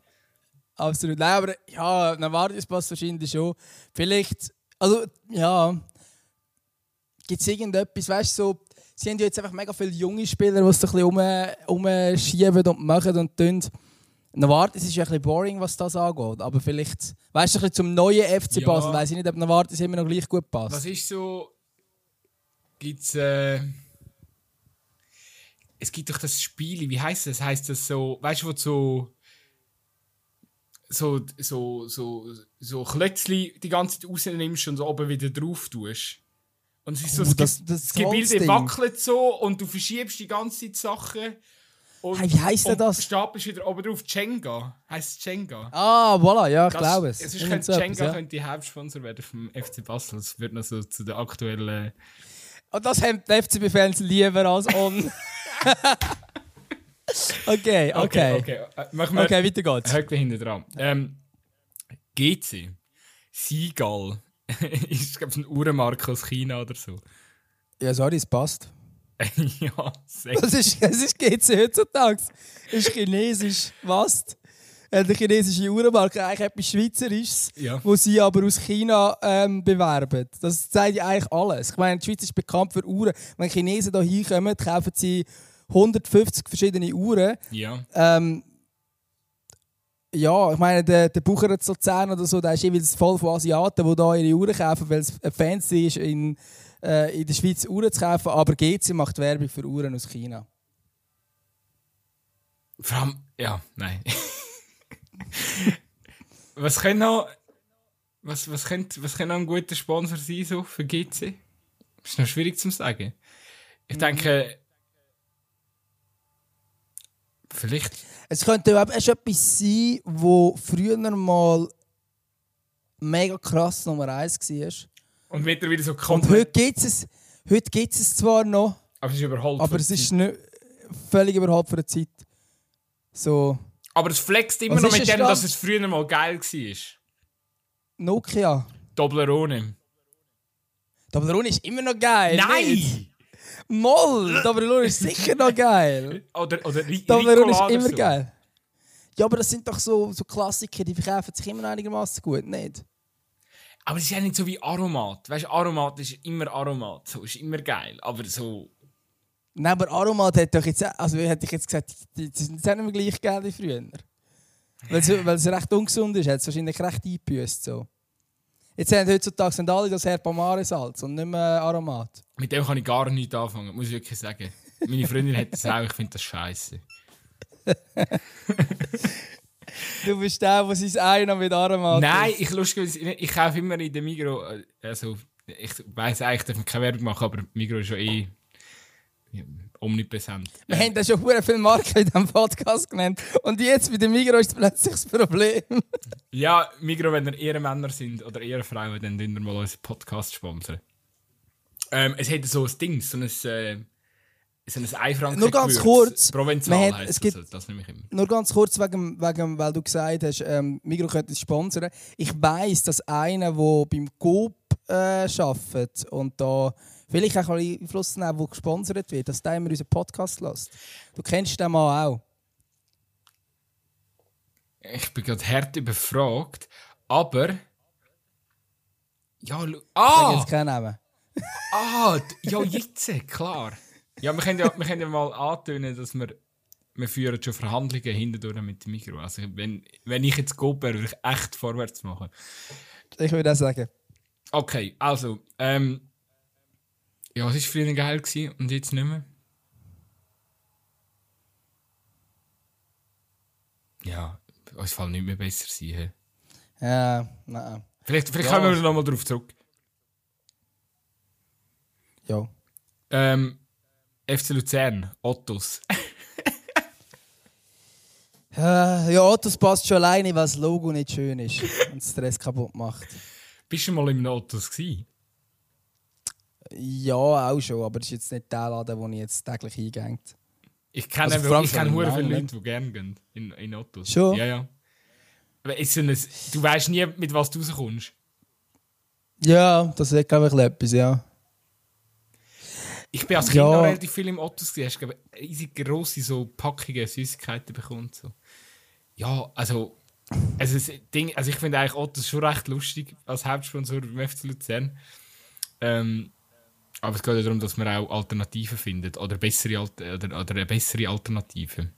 Absolut. Nein, aber ja, Navardis passt wahrscheinlich schon. Vielleicht, also ja, Gibt es irgendetwas, weißt du, so, sie haben ja jetzt einfach mega viele junge Spieler, die so ein bisschen umschieben und machen und tun. Novartis ist ja ein bisschen boring, was das angeht, aber vielleicht, weißt du, ein bisschen zum neuen FC ja. Basel, weiß ich nicht, ob Novartis immer noch gleich gut passt. Was ist so, gibt's, äh, es gibt doch das Spiel, wie heißt das? Heißt das so, weißt du, wo so so, so, so, so Klötzli die ganze Zeit rausnimmst und so oben wieder drauf tust. Und es ist so, oh, das, das, das Gebilde wackelt so und du verschiebst die ganze Zeit Sachen. Und, hey, wie heisst denn das? Stapelst wieder oben drauf. Jenga. Heißt es Jenga? Ah, voilà, ja, ich glaube es. es ist könnte Jenga etwas, ja. könnte die Hauptsponsor werden vom FC Basel. Das wird noch so zu der aktuellen. Und das haben die FCB-Fans lieber als On. <laughs> okay, okay. Okay, okay. Äh, okay weiter geht's. Höckli hinten dran. Ähm, GC. Seagull <laughs> ist, glaube ich, ein Uhrenmarke aus China oder so. Ja, sorry, es passt. <laughs> ja, sehr. Das ist, das ist heutzutage. Das ist chinesisch. Was? Eine chinesische Uhrenmarke, eigentlich etwas Schweizerisches, ja. wo sie aber aus China ähm, bewerben. Das zeigt ja eigentlich alles. Ich meine, die Schweiz ist bekannt für Uhren. Wenn Chinesen hier hinkommen, kaufen sie 150 verschiedene Uhren. Ja. Ähm, ja, ich meine, der, der Bucher zu Luzern oder so, der ist jeweils voll von Asiaten, die hier ihre Uhren kaufen, weil es fancy ist, in, äh, in der Schweiz Uhren zu kaufen. Aber GC macht Werbung für Uhren aus China. Vor allem, ja, nein. <laughs> was kann noch, was, was könnte, was kann noch ein guter Sponsor sein so für GC? Das ist noch schwierig zu sagen. Ich mhm. denke, vielleicht es könnte auch etwas sein, wo früher mal mega krass Nummer 1 war. Und wieder so kommt. Und heute gibt es, heute gibt's es zwar noch, aber es ist überholt. Aber es ist nicht völlig überholt für die Zeit. So. Aber es flext immer noch mit dem, dass es früher mal geil war. Nokia. Toblerone. Toblerone ist immer noch geil. Nein! Nicht? Moll! Toblerone ist sicher noch geil. <laughs> Oder, oder Toblerone ist immer so. geil. Ja, aber das sind doch so, so Klassiker, die verkaufen sich immer einigermaßen gut, nicht? Aber es ist ja nicht so wie Aromat. Weißt du, Aromat ist immer Aromat. So ist immer geil. Aber so. Nein, aber Aromat hat doch jetzt, also hätte ich jetzt gesagt, die, die sind nicht mehr gleich geil wie früher. Weil es, weil es recht ungesund ist, hat es wahrscheinlich recht eingebüßt. So. Jetzt haben heutzutage sind alle das Herbamare-Salz und nicht mehr Aromat. Mit dem kann ich gar nicht anfangen, muss ich wirklich sagen. Meine Freundin hat das auch, ich finde das scheiße. <laughs> du bist der, der sein Ei noch mit Aromat Nein, ich, lustig, ich kaufe immer in der Migro. Äh, also, ich weiss eigentlich, dass ich keine Werbung machen, aber Migro ist schon eh omnipräsent. Wir haben da schon viele Marken in diesem Podcast genannt. Und jetzt bei dem Migro ist plötzlich das Problem. ja, Migro, wenn ihr eher Männer sind oder eher Frauen, dann dürfen wir mal unseren Podcast sponsern. Ähm, es hat so ein Ding, so ein, äh, so ein Einfranken Nur ganz kurz. Provençal hat, heisst das, das nehme ich immer. Nur ganz kurz, wegen, wegen, weil du gesagt hast, ähm, Migro könnte es sponsern. Ich weiss, dass einer, der beim Coop äh, arbeitet und da vielleicht auch ein Einfluss nehmen, der gesponsert wird, dass der immer unseren Podcast lässt. Du kennst den mal auch. Ich bin gerade hart überfragt, aber. Ja, ah! Ich jetzt keinen Namen. ah, ja, jetzt, klar. Ja, wir können ja, wir können ja mal antönen, dass wir, wir führen schon Verhandlungen hindurch mit dem Mikro. Also, wenn, wenn ich jetzt gehe, würde ich echt vorwärts machen. Ich würde auch sagen. Okay, also, ähm, ja, es war früher geil gewesen und jetzt nicht mehr. Ja, uns fällt nicht mehr besser sein. Ja, nein. Vielleicht, vielleicht ja. kommen wir noch mal drauf zurück. Ja. Ähm, FC Luzern, Ottos. <laughs> äh, ja, Ottos passt schon alleine, weil das Logo nicht schön ist und das Stress kaputt macht. Bist du mal im Ottos gewesen? Ja, auch schon, aber das ist jetzt nicht der Laden, wo ich jetzt täglich eingehe. Ich kenne also, ich kenne viele Leute, die gerne gehen in, in Ottos. Schon? Ja, ja. Ist so ein, du weißt nie, mit was du rauskommst. Ja, das ist, glaube ich, etwas, ja. Ich bin als Kind ja. relativ viel im Ottos gesehen. Hast glaube grosse so Packungen Süßigkeiten bekommen. So. Ja, also, also, Ding, also ich finde eigentlich Ottos schon recht lustig als Hauptsponsor beim FC Luzern. Ähm, aber es geht ja darum, dass man auch Alternativen findet oder, bessere, oder, oder eine bessere Alternative.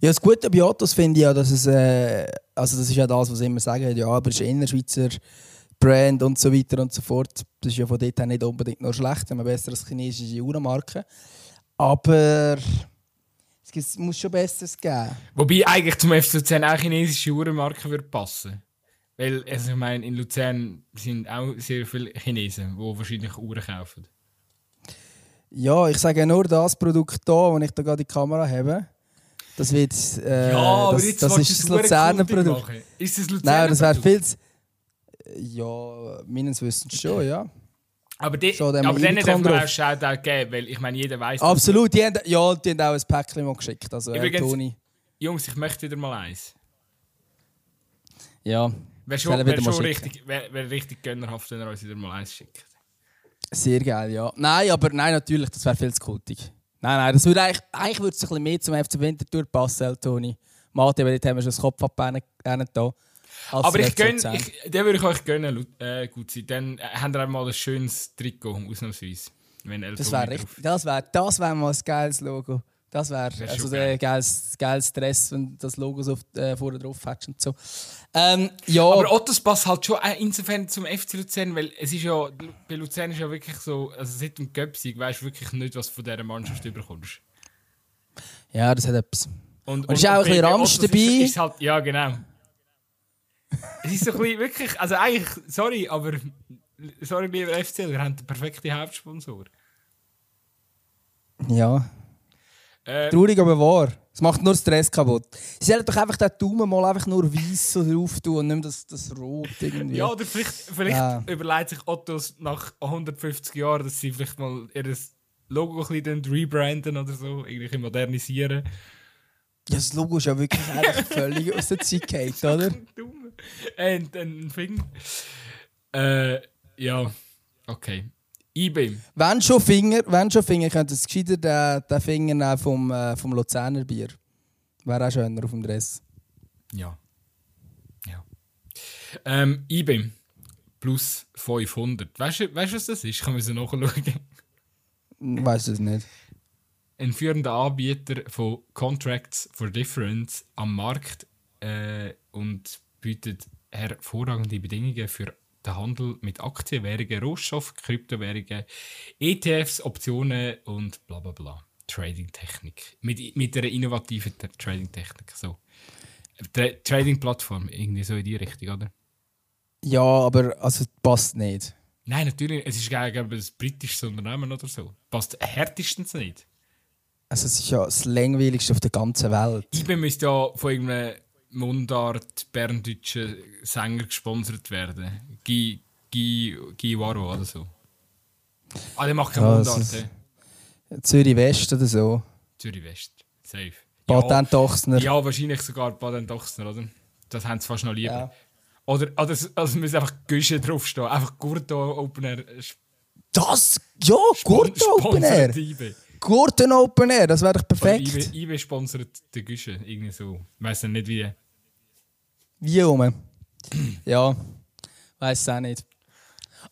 Ja, das Gute bei Ottos finde ich ja, dass es, äh, also das ist ja das, was sie immer sagen, ja, aber es ist ein Schweizer Brand und so weiter und so fort. Das ist ja von dort her nicht unbedingt nur schlecht, wenn man besser als chinesische Uhrenmarke. Aber es muss schon Besseres geben. Wobei eigentlich zum FC Luzern auch chinesische Uhrenmarken würde passen. Weil, also ich meine, in Luzern sind auch sehr viele Chinesen, die wahrscheinlich Uhren kaufen. Ja, ich sage nur das Produkt hier, das ich da gerade die Kamera habe. Das wird. Äh, ja, aber das, jetzt das ist das Luzerner Produkt. Ist das Luzerner Nein, das wäre viel. Zu, ja, meines Wissens schon, ja. Aber, die, so, aber denen darf man auch Shoutout geben, weil ich meine, jeder weiß. Absolut, die haben, ja, die haben auch ein Päckchen geschickt. Also, Übrigens, Toni. Jungs, ich möchte wieder mal eins. Ja. Wäre schon, wär schon richtig, wär, wär richtig gönnerhaft, wenn er uns wieder mal eins schickt. Sehr geil, ja. Nein, aber nein, natürlich, das wäre viel zu kultig. Nein, nein, das würde eigentlich, eigentlich würde es ein bisschen mehr zum FC Winterthur passen, Toni. Mate, weil dort haben wir schon das Kopf abgebannt da. Aber ich gönne, ich, den würde ich euch gönnen, äh, gut sein. Dann äh, haben wir mal ein schönes Trikot, ausnahmsweise. Wenn das wäre richtig, das wäre das wär mal ein geiles Logo. Das wäre wär also der geiles, geiles Stress, wenn das Logo so äh, vorne drauf hättest und so. Ähm, ja. Aber Ottos passt halt schon insofern zum FC Luzern, weil es ist ja, bei Luzern ist ja wirklich so, also seit dem Göpsig weißt du wirklich nicht, was du von dieser Mannschaft überkommst. Ja, das hat etwas. Und, und, ist auch ein bisschen Ramsch dabei. Ist, ist halt, ja, genau. Es ist so ein bisschen wirklich, also eigentlich, sorry, aber sorry, lieber FC, wir haben den perfekten Hauptsponsor. Ja. Äh, Traurig, aber wahr. Es macht nur Stress kaputt. Sie sollen doch einfach den Daumen mal einfach nur weiß so drauf tun und nicht das, das Rot irgendwie. Ja, oder vielleicht, vielleicht ja. überlegt sich Ottos nach 150 Jahren, dass sie vielleicht mal ihr Logo ein bisschen rebranden oder so, irgendwie modernisieren. Ja, das Logo ist ja wirklich eigentlich <laughs> völlig aus der Zeit gefallen, oder? Dumm. Äh, ein, ein Finger. Äh, ja, okay. eBay. Wenn schon Finger, wenn schon Finger, könnt ihr gescheiter den, den Finger nehmen vom, äh, vom Luzerner Bier. Wäre auch schöner auf dem Dress. Ja. Ja. Ähm, eBay plus 500. Weißt du, weißt, was das ist? Kann man so nachschauen? Weiß es nicht. Ein führender Anbieter von Contracts for Difference am Markt äh, und bietet hervorragende Bedingungen für den Handel mit Aktien, Währungen, Rohstoff, Kryptowährungen, ETFs, Optionen und bla bla bla. Trading-Technik. Mit, mit einer innovativen Trading-Technik. So. Tra Trading-Plattform, irgendwie so in die Richtung, oder? Ja, aber also passt nicht. Nein, natürlich. Es ist eigentlich ein britisches Unternehmen oder so. Passt härtestens nicht. Also es ist ja das langweiligste auf der ganzen Welt. IBM müsste ja von irgendeinem Mundart berndeutschen Sänger gesponsert werden. Guy, Guy, Guy Waro oder so. Ah, der macht keine ja, Mundart. Zürich West oder so. Zürich West, safe. Patent Ochsner. Ja, ja, wahrscheinlich sogar Patent Ochsner, oder? Das haben sie fast noch lieber. Ja. Oder also, also müssen einfach Güsche draufstehen. Einfach Gurto Open Air. Das? Ja, Gurto Open Air. Gurten Open Air, das wäre doch perfekt. IB, sponsert die Güsche, irgendwie so. Ich weiss nicht wie. Wie rum? <clears throat> ja, weiß es auch nicht.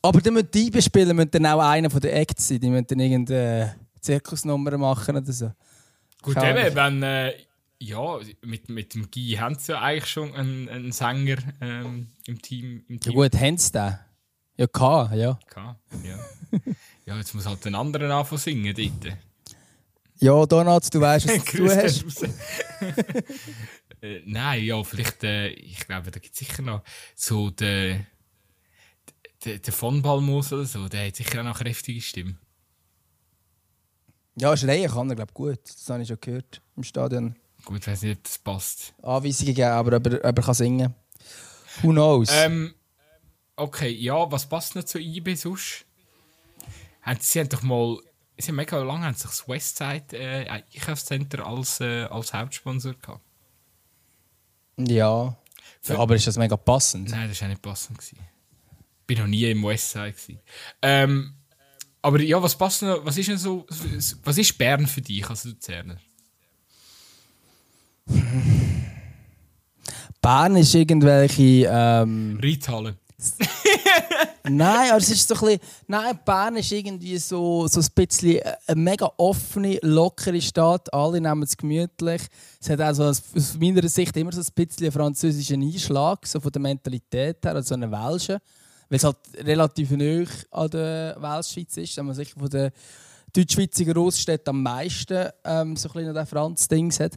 Aber dann müssen die IB spielen, müssen dann auch einer von den Acts sein. Die müssen dann irgendeine Zirkusnummer machen oder so. Gut, eben, wenn. Äh, ja, mit, mit dem Guy haben sie ja eigentlich schon einen, einen Sänger ähm, im, Team, im Team. Ja gut, haben sie den? Ja, K, ja. K, ja. <laughs> ja, jetzt muss halt den anderen anfangen singen dort. Ja, Donuts, du weißt, was du hast. <laughs> äh, nein, ja, vielleicht, äh, ich glaube, da gibt es sicher noch so den, den, den von Balmus oder so, der hat sicher auch noch eine kräftige Stimme. Ja, schreien kann er, glaube ich, gut. Das habe ich schon gehört im Stadion. Gut, weiß nicht, ob das passt. Anweisungen geben, aber ob er, ob er kann singen Who knows? Ähm, okay, ja, was passt noch zu IB sonst? Sie haben doch mal sie haben mega lange haben sich das Westside äh, Einkaufscenter als, äh, als Hauptsponsor gehabt. Ja. Für, aber ist das mega passend? Nein, das war nicht passend. Gewesen. Ich war noch nie im Westside. Ähm, aber ja, was passt noch, was ist denn so, was ist Bern für dich als Luzerner? Bern ist irgendwelche... Ähm, Reithalle. Nein, aber es ist so ein bisschen, nein, Bern ist irgendwie so, so ein bisschen eine mega offene, lockere Stadt. Alle nehmen es gemütlich. Es hat also aus meiner Sicht immer so ein bisschen einen französischen Einschlag, so von der Mentalität her, also eine Welsche. Weil es halt relativ nah an der Weltschweiz ist, wenn man sich von den deutschschweizigen Großstädten am meisten ähm, so ein bisschen Franz-Dings hat.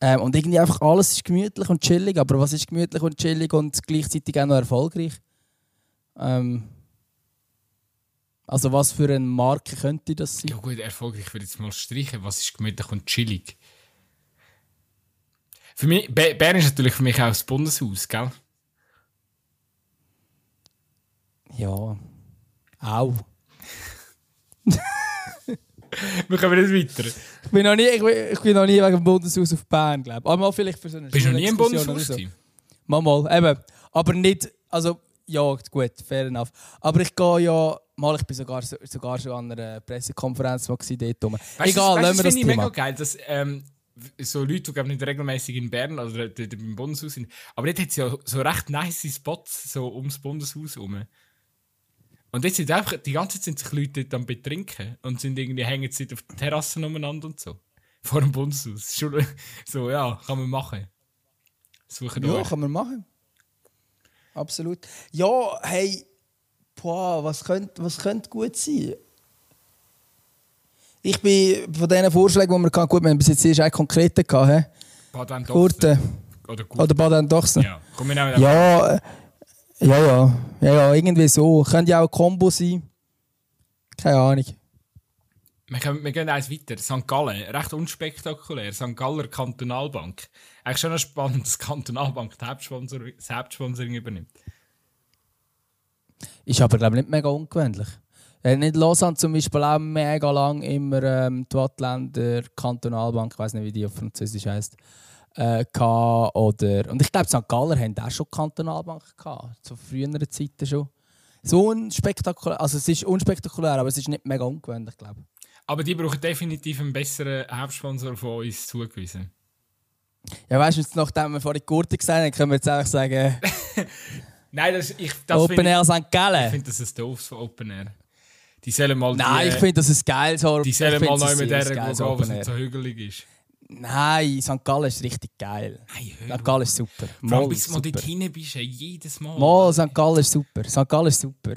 Ähm, und irgendwie einfach alles ist gemütlich und chillig. Aber was ist gemütlich und chillig und gleichzeitig auch noch erfolgreich? Ähm, also was für eine Marke könnte das sein? Ja gut, erfolgreich würde ich jetzt mal streichen. Was ist gemütlich und chillig? Für mich, Bern ist natürlich für mich auch das Bundeshaus, gell? Ja, auch. Wir kommen nicht weiter. Ich bin noch nie, ich bin, ich bin noch nie wegen dem Bundeshaus auf Bern, glaube ich. Aber vielleicht für so eine Bist du noch nie im Bundeshaus? So. Mal, mal, eben. Aber nicht, also ja, gut, fair enough. Aber ich gehe ja, mal, ich bin sogar, sogar schon an einer Pressekonferenz mal dort rum. Weißt, Egal, weißt, das finde ich mega geil, dass ähm, so Leute, die nicht regelmäßig in Bern oder also beim Bundeshaus sind, aber dort hat es ja so recht nice Spots so ums Bundeshaus herum. Und jetzt sind einfach, die ganze Zeit sind sich Leute dort am Betrinken und sind irgendwie, hängen sie auf den Terrassen umeinander und so. Vor dem Bundeshaus. <laughs> So, ja, kann man machen. Suchen ja, euch. kann man machen absolut. Ja, hey, boah, was könnte was könnt gut sein? Ich bin von diesen Vorschlägen, die wir hatten, gut, wir haben bis jetzt erst einen konkreten gehabt. Baden Gurten. Oder Gurten. Oder Baden Dochsen. Ja, komm, wir ja, ja, ja, ja, ja, irgendwie so. Könnte ja auch ein Kombo sein. Keine Ahnung. Wir, können, wir gehen eins weiter. St. Gallen, recht unspektakulär. St. Galler Kantonalbank. Eigentlich schon spannend, dass die Kantonalbank das Hauptsponsoring übernimmt. Ist aber, glaube ich, nicht mega ungewöhnlich. Äh, nicht Lausanne zum Beispiel auch mega lang immer ähm, die Wattländer Kantonalbank, ich weiß nicht, wie die auf Französisch heisst, äh, oder Und ich glaube, St. Galler haben auch schon Kantonalbank gehabt, zu früheren Zeiten schon. So unspektakulär, also es ist unspektakulär, aber es ist nicht mega ungewöhnlich, glaube ich. Aber die brauchen definitiv einen besseren Hauptsponsor von uns zugewiesen. Ja, weißt du, nachdem wir vorhin Gurte gesehen haben, können wir jetzt einfach sagen. <laughs> Nein, das, ich, das Open Air St. Gallen. Ich finde das ein doofes von Open Air. Die sollen mal. Nein, die, ich finde das ist geil. So, die sollen mal neu mit der gehen, was nicht so hügelig ist. Nein, St. Gallen ist richtig geil. Nein, St. Gallen ist super. Mal, bis du dort hinein bist, jedes Mal. Mal, St. Gallen ist super. St. Gallen ist super.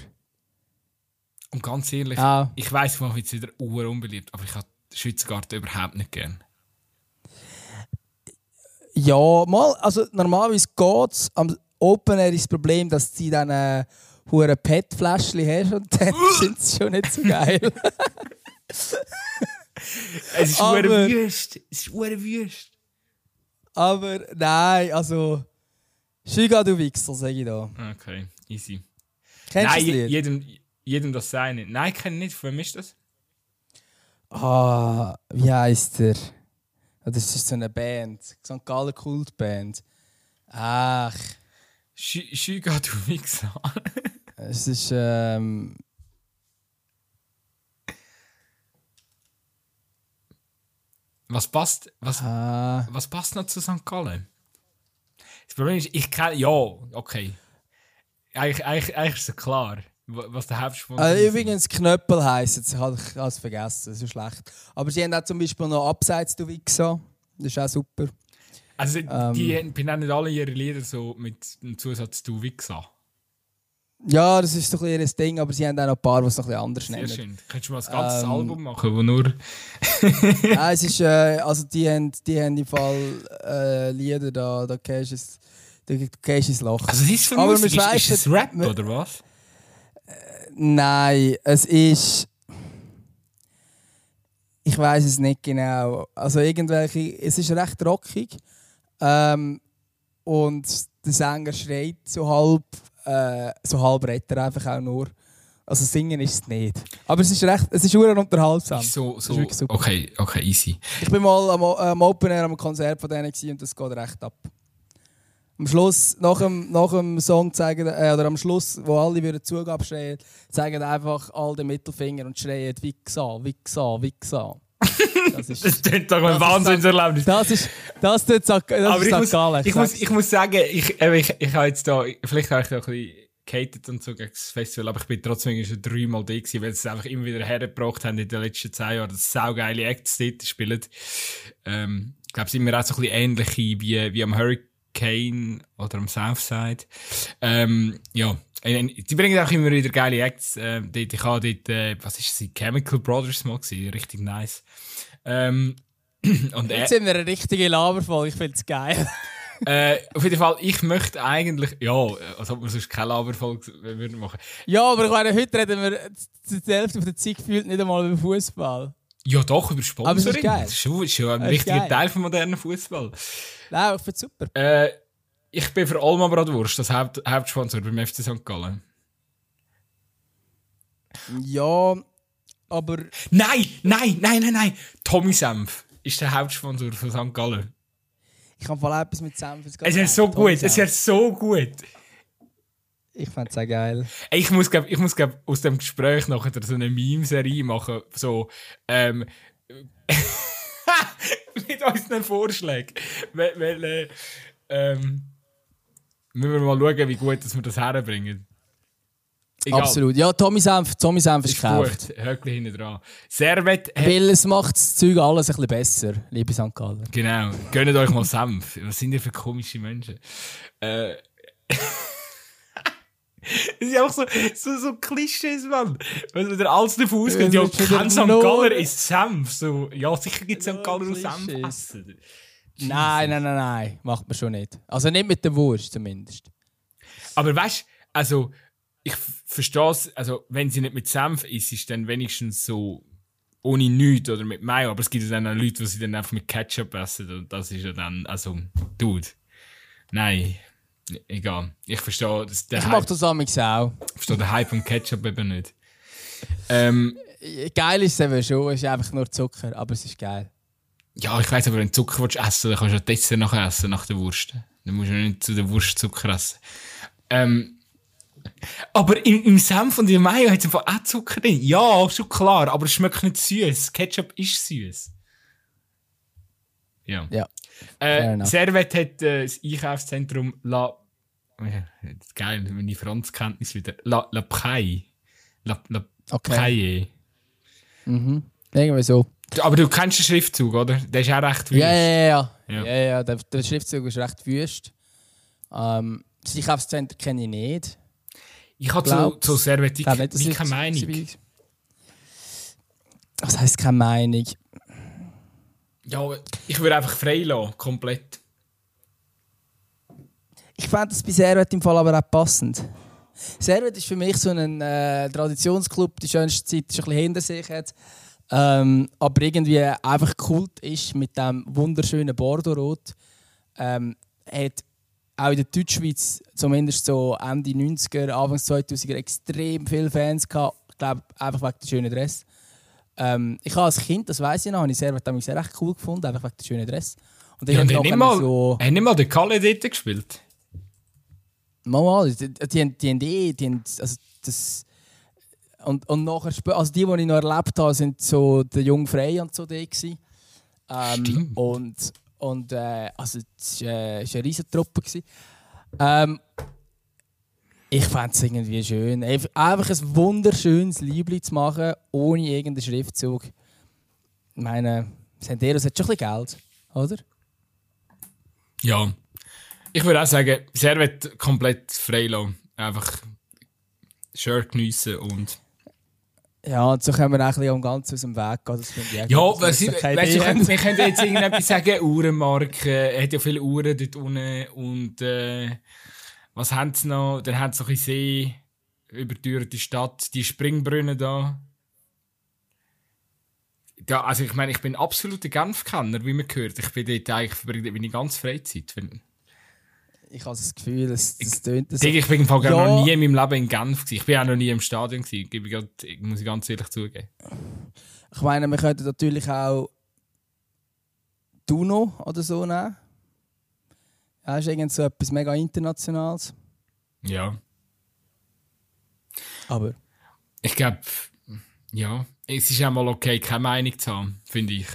Und ganz ehrlich, ja. ich weiss, ich mache jetzt wieder unbeliebt, aber ich habe Schweizer Garten überhaupt nicht gern. Ja, mal, also normalerweise geht es. Am Open Air ist das Problem, dass sie dann äh, hure PET-Fläschchen hast und dann <laughs> sind sie schon nicht so geil. <laughs> es ist aber, wüst. Es ist wüst. Aber nein, also. Schiga, du Wichser, sag ich da. Okay, easy. Kennst nein, du das Jedem, jedem das seine. Nein, ich kenne nicht. Für mich ist das? Ah, wie heißt der? Das ist so eine Band. St. Gallen Kultband. Ach. Schiga, du Wichser. es ist. Ähm, Was passt, was, ah. was passt noch zu St. Gallen? Das Problem ist, ich kenne. Ja, okay. Eigentlich, eigentlich, eigentlich ist es klar, was der Hauptsponsor also, Übrigens, Knöppel heisst es, ich habe es vergessen, so schlecht. Aber sie haben auch zum Beispiel noch Abseits du Wichser. Das ist auch super. Also, ähm, die benennen alle ihre Lieder so mit dem Zusatz du Wichser. Ja, das ist doch ein bisschen Ding, aber sie haben auch noch ein paar, die es noch ein bisschen anders Sehr nennen. schön. Könntest du mal ein ganzes ähm, Album machen, wo nur... <laughs> Nein, es ist, äh, also die haben, die haben im Fall äh, Lieder, da, da gehst du es, da gehst ins Lachen. Also es ist für aber Musik, ist, ist es Rap oder was? Nein, es ist... Ich weiß es nicht genau. Also irgendwelche... Es ist recht rockig. Ähm, und der Sänger schreit so halb äh, so halb Retter einfach auch nur. Also singen ist es nicht. Aber es ist recht, es ist unterhaltsam. So, so, okay, okay, easy. Ich bin mal am, am Open Air am Konzert von denen und das geht recht ab. Am Schluss, nach dem, nach dem Song zeigen, äh, oder am Schluss, wo alle wieder Zugabe schreien, zeigen einfach all den Mittelfinger und schreien Wichsa, Wichsa, Wichsa. <laughs> Das ist das klingt doch ein Wahnsinnserlebnis. Das ist das tut das Aber ich muss, ich, muss, ich muss sagen, ich, ich, ich habe jetzt da, vielleicht habe ich da ein bisschen gehatet und so gegen das Festival, aber ich bin trotzdem schon dreimal da gewesen, weil sie es einfach immer wieder hergebracht haben in den letzten zehn Jahren, dass saugeile Acts dort spielen. Ähm, ich glaube, es sind mir auch so ein bisschen ähnliche wie, wie am Hurricane oder am Southside. Ähm, ja, die bringen auch immer wieder geile Acts. Äh, ich habe dort, äh, was ist es, Chemical Brothers mal gesehen, richtig nice. Ähm, <clears throat> und Jetzt sind wir eine richtige Laberfolge, ich finde es geil. <laughs> äh, auf jeden Fall, ich möchte eigentlich, ja, als ob wir sonst keine Laberfolge würden machen. Ja, aber ich meine, heute reden wir die Hälfte der Zeit gefühlt nicht einmal über Fußball. Ja, doch, über Sponsoring. Aber es ist geil. Das ist schon, schon ein wichtiger Teil vom modernen Fußball. Nein, ich finde super. Äh, ich bin für Alma Bratwurst, das Haupt Hauptsponsor beim FC St. Gallen. Ja, aber. Nein, nein, nein, nein, nein! Tommy Senf ist der Hauptsponsor von St. Gallen. Ich kann voll etwas mit Senf. Es ist so Tommy gut, Senf. es ist so gut. Ich fand's sehr geil. Ich muss, glaub, ich muss glaub, aus dem Gespräch nachher so eine Meme-Serie machen. So, ähm, <laughs> mit unseren Vorschlägen. Weil, weil äh, ähm, müssen wir mal schauen, wie gut dass wir das herbringen. Egal. Absolut. Ja, Tommy Senf, Tommy Senf ist, ist gekauft. Gut, Höckli hinten dran. Servet... Weil es macht das Zeug alles ein bisschen besser, liebe St. Gallen. Genau. Gönnt euch mal Senf. Was sind ihr für komische Menschen? Äh... <laughs> Es sind einfach so, so, so Klischees, Mann. Wenn der alles davon ausgeht, ja, kein St. Galler ist Senf. So, ja, sicher gibt es St. Galler und Senf essen. Nein, nein, nein, nein. Macht man schon nicht. Also nicht mit der Wurst zumindest. Aber weißt du, also ich verstehe es, also wenn sie nicht mit Senf isst, ist dann wenigstens so ohne nichts oder mit Mayo. Aber es gibt ja dann auch Leute, die sie dann einfach mit Ketchup essen. Und das ist ja dann, also, Dude. Nein. Egal. Ich verstehe das. Der ich mach das amigs auch. Ich verstehe den Hype vom Ketchup eben nicht. Ähm, geil ist es eben schon. Es ist einfach nur Zucker, aber es ist geil. Ja, ich weiss, aber wenn du Zucker willst essen dann kannst du das Dessert nachher essen, nach der Wurst. Dann musst du nicht zu der Wurst Zucker essen. Ähm, aber im, im Senf und im Mayo hat es einfach auch Zucker drin. Ja, schon klar, aber es schmeckt nicht süß. Ketchup ist süß. Ja. ja. Äh, Servet hat äh, das Einkaufszentrum La. Geil, meine Franzkenntnis wieder. La, La Praille. La, La okay. Mhm. Irgendwie so. Aber du kennst den Schriftzug, oder? Der ist auch recht wüst. Ja, ja, ja. ja. ja, ja der, der, Schriftzug ist recht wüst. Ähm, das Einkaufszentrum kenne ich nicht. Ich habe zu, zu Servetik keine Meinung. Was heisst keine Meinung? Ja, ich würde einfach frei lassen, komplett. Ich fände das bei Servet im Fall aber auch passend. Servet ist für mich so ein äh, Traditionsclub, die schönste Zeit ist ein bisschen hinter sich hat. Ähm, aber irgendwie einfach Kult ist mit dem wunderschönen Bordeaux-Rot. Ähm, hat auch in der Deutschschweiz, zumindest so Ende 90er, Anfang 2000er, extrem viele Fans gehabt. Ich glaube, einfach wegen der schönen Dress. Ähm, ich habe als Kind, das weiß ich noch, habe ich sehr, sehr recht cool gefunden, einfach wegen der schönen Dress. Und ich ja, habe nicht mal, so... Haben nicht mal den Kalle dort gespielt? Mal, die, die, die, die, die, die also das... Und, und nachher, also die, die ich noch erlebt habe, sind so der Jung Frey und so die ähm, Stimmt. Und, und äh, also es war äh, eine riesige Truppe. Ähm, ich fände es irgendwie schön. Einfach ein wunderschönes Liebling zu machen, ohne irgendeinen Schriftzug. Ich meine, Senderos hat schon ein bisschen Geld, oder? Ja. Ich würde auch sagen, Servet komplett frei lassen. Einfach Shirt geniessen und. Ja, und so können wir auch ein bisschen am Ganzen aus dem Weg gehen. Das ich ja, was ich, weißt, wir, können, wir können jetzt irgendetwas sagen, Uhrenmarke, er hat ja viele Uhren dort unten und äh, was haben sie noch? Dann haben sie noch ein See, übertürte Stadt, die Springbrunnen da. Ja, also ich meine, ich bin absoluter Genf-Kenner, wie man hört. Ich bin dort eigentlich verbringe meine ganze Freizeit. Ich habe das Gefühl, das, das tönt so. Ich bin im Fall ja. noch nie in meinem Leben in Genf gewesen. Ich bin auch noch nie im Stadion gewesen, ich grad, muss ich ganz ehrlich zugeben. Ich meine, wir könnten natürlich auch Duno oder so nehmen. Ja, ist irgend so etwas mega Internationales. Ja. Aber. Ich glaube, ja, es ist auch mal okay, keine Meinung zu haben, finde ich.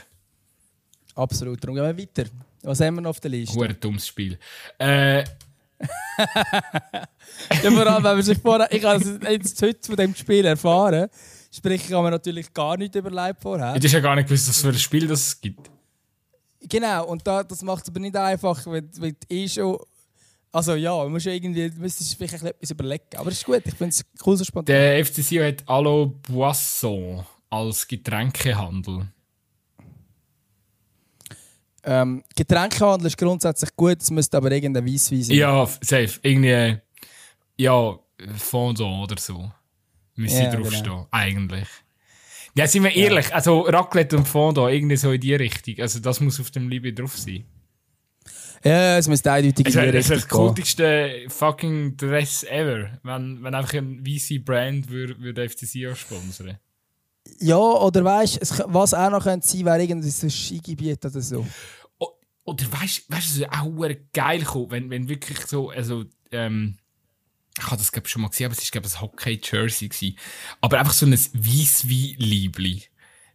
Absolut. Darum gehen wir weiter. Was haben wir noch auf der Liste? Ein dummes Spiel. Äh. <laughs> ja, vor allem, wenn man sich vorher. Ich habe jetzt heute von dem Spiel erfahren. Sprich, ich habe mir natürlich gar nicht überlegt vorher. Du hast ja gar nicht gewusst, was für ein Spiel das gibt. Genau, und da, das macht es aber nicht einfach, weil, weil eh schon. Also ja, du musst irgendwie, du müsstest vielleicht etwas überlegen. Aber es ist gut, ich finde es cool so spontan. Der FCC hat Allo Boisson als Getränkehandel. Ähm, Getränkehandel ist grundsätzlich gut, es müsste aber irgendein Weisswein sein. Ja, safe. Irgendwie, ja, Fondant oder so. Müsste ja, draufstehen, genau. eigentlich. Ja, sind wir ehrlich, also Raclette und Fondant, irgendwie so in die Richtung. Also das muss auf dem Liebe drauf sein. Ja, es muss eindeutig in die Richtung Das ist das kultigste fucking Dress ever, wenn, wenn einfach ein VC Brand würde, würde FCC auch sponsern. Ja, oder weißt du, was auch noch könnte sein, wäre irgendwie so ein Skigebiet oder so. oder weißt du, weißt du, auch geil kommt, wenn, wenn wirklich so, also, ähm, ich habe das glaube schon mal gesehen, aber es ist glaube ein Hockey-Jersey gewesen. Aber einfach so ein weiß wie Liebli.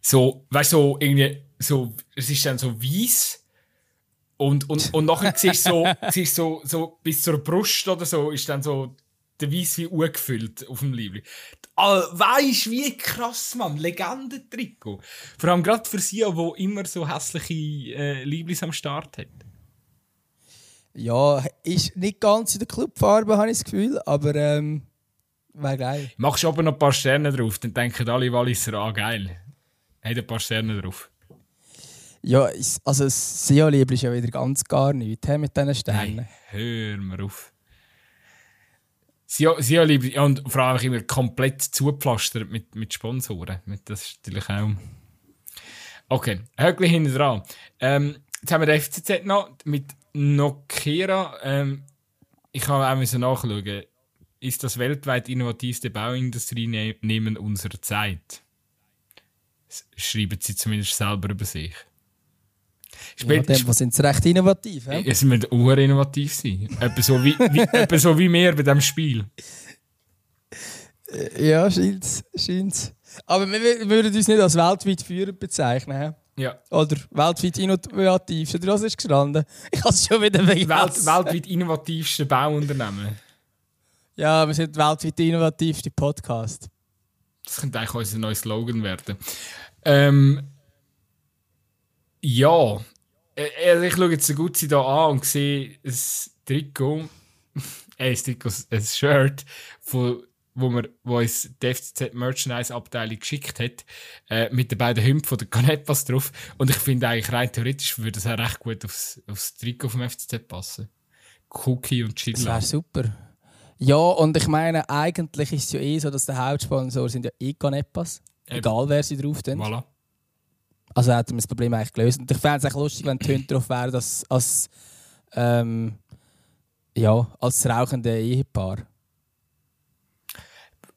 So, weißt du, so irgendwie, so, es ist dann so weiß und, und, und nachher siehst du so, <laughs> siehst so, so bis zur Brust oder so, ist dann so der weiß wie ungefüllt auf dem Liebli. Ah, weißt wie krass, Mann, Legendentrikot. Vor allem gerade für sie, wo immer so hässliche äh, Lieblis am Start hat. Ja, ist nicht ganz in der Clubfarbe, habe ich das Gefühl, aber ähm, wäre geil. Machst du aber noch ein paar Sterne drauf, dann denken alle Walliser, ah geil. Hat ein paar Sterne drauf. Ja, also das SEO-Liebling ist ja wieder ganz gar nichts mit diesen Sternen. Nein, hör mir auf. SEO-Liebling, ja, und vor allem immer komplett zugepflastert mit, mit Sponsoren. Das ist natürlich auch... Okay, Höckli hinten dran. Ähm, jetzt haben wir den FCZ noch mit Nokera, ähm, ich habe auch müssen nachschauen, ist das weltweit innovativste Bauindustrienehmen unserer Zeit. Schreiben sie zumindest selber über sich. Spät, ja, dem, sind sie recht innovativ. He? Es wird auch innovativ sein. etwa, so wie, wie, <laughs> etwa so wie mehr bei diesem Spiel. Ja, scheint es. Aber wir, wir würden uns nicht als weltweit führend bezeichnen. Ja. Oder weltweit innovativste, oder was ist gestanden? Ich habe es schon wieder vergessen. Welt, weltweit innovativste Bauunternehmen. Ja, wir sind weltweit innovativste Podcast. Das könnte eigentlich unser neuer Slogan werden. Ähm, ja, äh, also ich schaue jetzt so gut sie hier an und sehe ein Trikot, äh, <laughs> ein Trikot, ein Shirt, von, wo, wir, wo uns die FCZ Merchandise Abteilung geschickt hat, äh, mit den beiden Hümpfen der Canepas drauf. Und ich finde eigentlich rein theoretisch würde das auch recht gut aufs, aufs Trikot vom FCZ passen. Cookie und Chilla. Das wäre super. Ja, und ich meine, eigentlich ist es ja eh so, dass der Hauptsponsor sind ja eh Canepas. Egal wer sie drauf sind. Voilà. Also hätten wir das Problem eigentlich gelöst. Und ich fände es lustig, wenn die Hunde drauf wären, als, als, ähm, ja, als rauchende Ehepaar.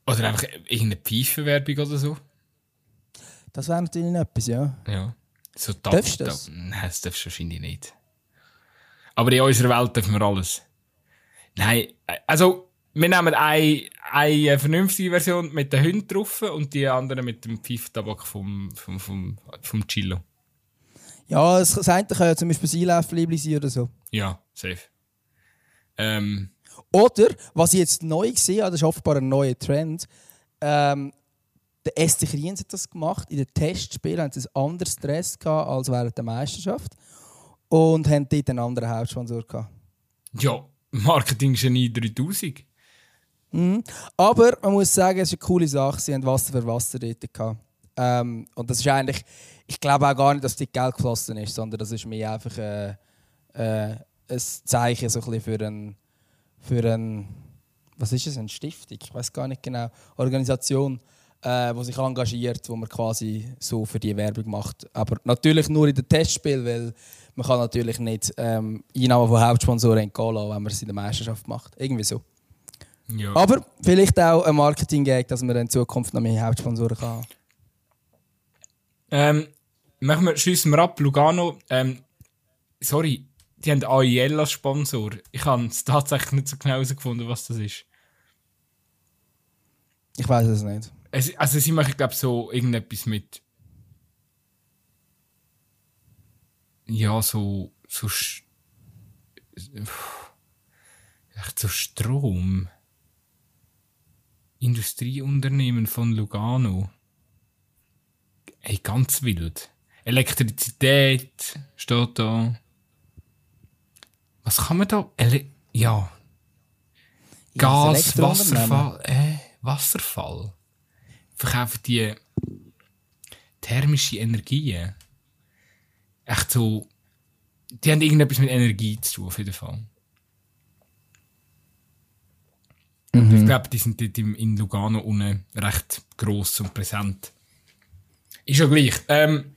Oder einfach irgendeine Pfeifenwerbung oder so. Das wäre natürlich etwas, ja. Ja. So Darfst du das? Nein, das darfst du wahrscheinlich nicht. Aber in unserer Welt dürfen wir alles. Nein, also wir nehmen eine, eine vernünftige Version mit den Hunden drauf und die andere mit dem Pfeiftabak vom, vom, vom, vom Chillo. Ja, es kann ja zum Beispiel Einläufliebli sein oder so. Ja, safe. Ähm. Oder, was ich jetzt neu gesehen habe, das ist offenbar ein neuer Trend, ähm, der SC Kriens hat das gemacht. In den Testspielen haben sie ein anderes Stress gehabt als während der Meisterschaft und haben dort einen anderen Hauptsponsor gehabt. Ja, Marketing-Genie 3000. Mhm. Aber man muss sagen, es ist eine coole Sache. Sie haben Wasser für Wasser dort. Ähm, und das ist eigentlich, ich glaube auch gar nicht, dass die Geld geflossen ist, sondern das ist mir einfach äh, äh, ein Zeichen so ein für ein, für ein, was ist es, eine Stiftung, ich weiß gar nicht genau, Organisation, äh, die sich engagiert, wo man quasi so für die Werbung macht. Aber natürlich nur in den Testspielen, weil man kann natürlich nicht ähm, Einnahmen von Hauptsponsoren entgehen lassen, wenn man es in der Meisterschaft macht. Irgendwie so. Ja. Aber vielleicht auch ein Marketing-Gag, dass man in Zukunft noch mehr Hauptsponsoren kann haben. Ähm, machen wir, schließen wir ab. Lugano, ähm, sorry, die haben AIL als Sponsor. Ich habe es tatsächlich nicht so genau herausgefunden, was das ist. Ich weiß es nicht. Es, also sie machen, glaube so irgendetwas mit. Ja, so. so echt so Strom. Industrieunternehmen von Lugano. Ey, ganz wild. Elektrizität steht da. Was kann man da? Ele ja. Gas, Wasserfall. Äh, Wasserfall. Verkaufen die thermische Energien. Echt so. Die haben irgendetwas mit Energie zu tun, auf jeden Fall. Mhm. Ich glaube, die sind dort in Lugano unten recht gross und präsent. Ist ja gleich. Ähm,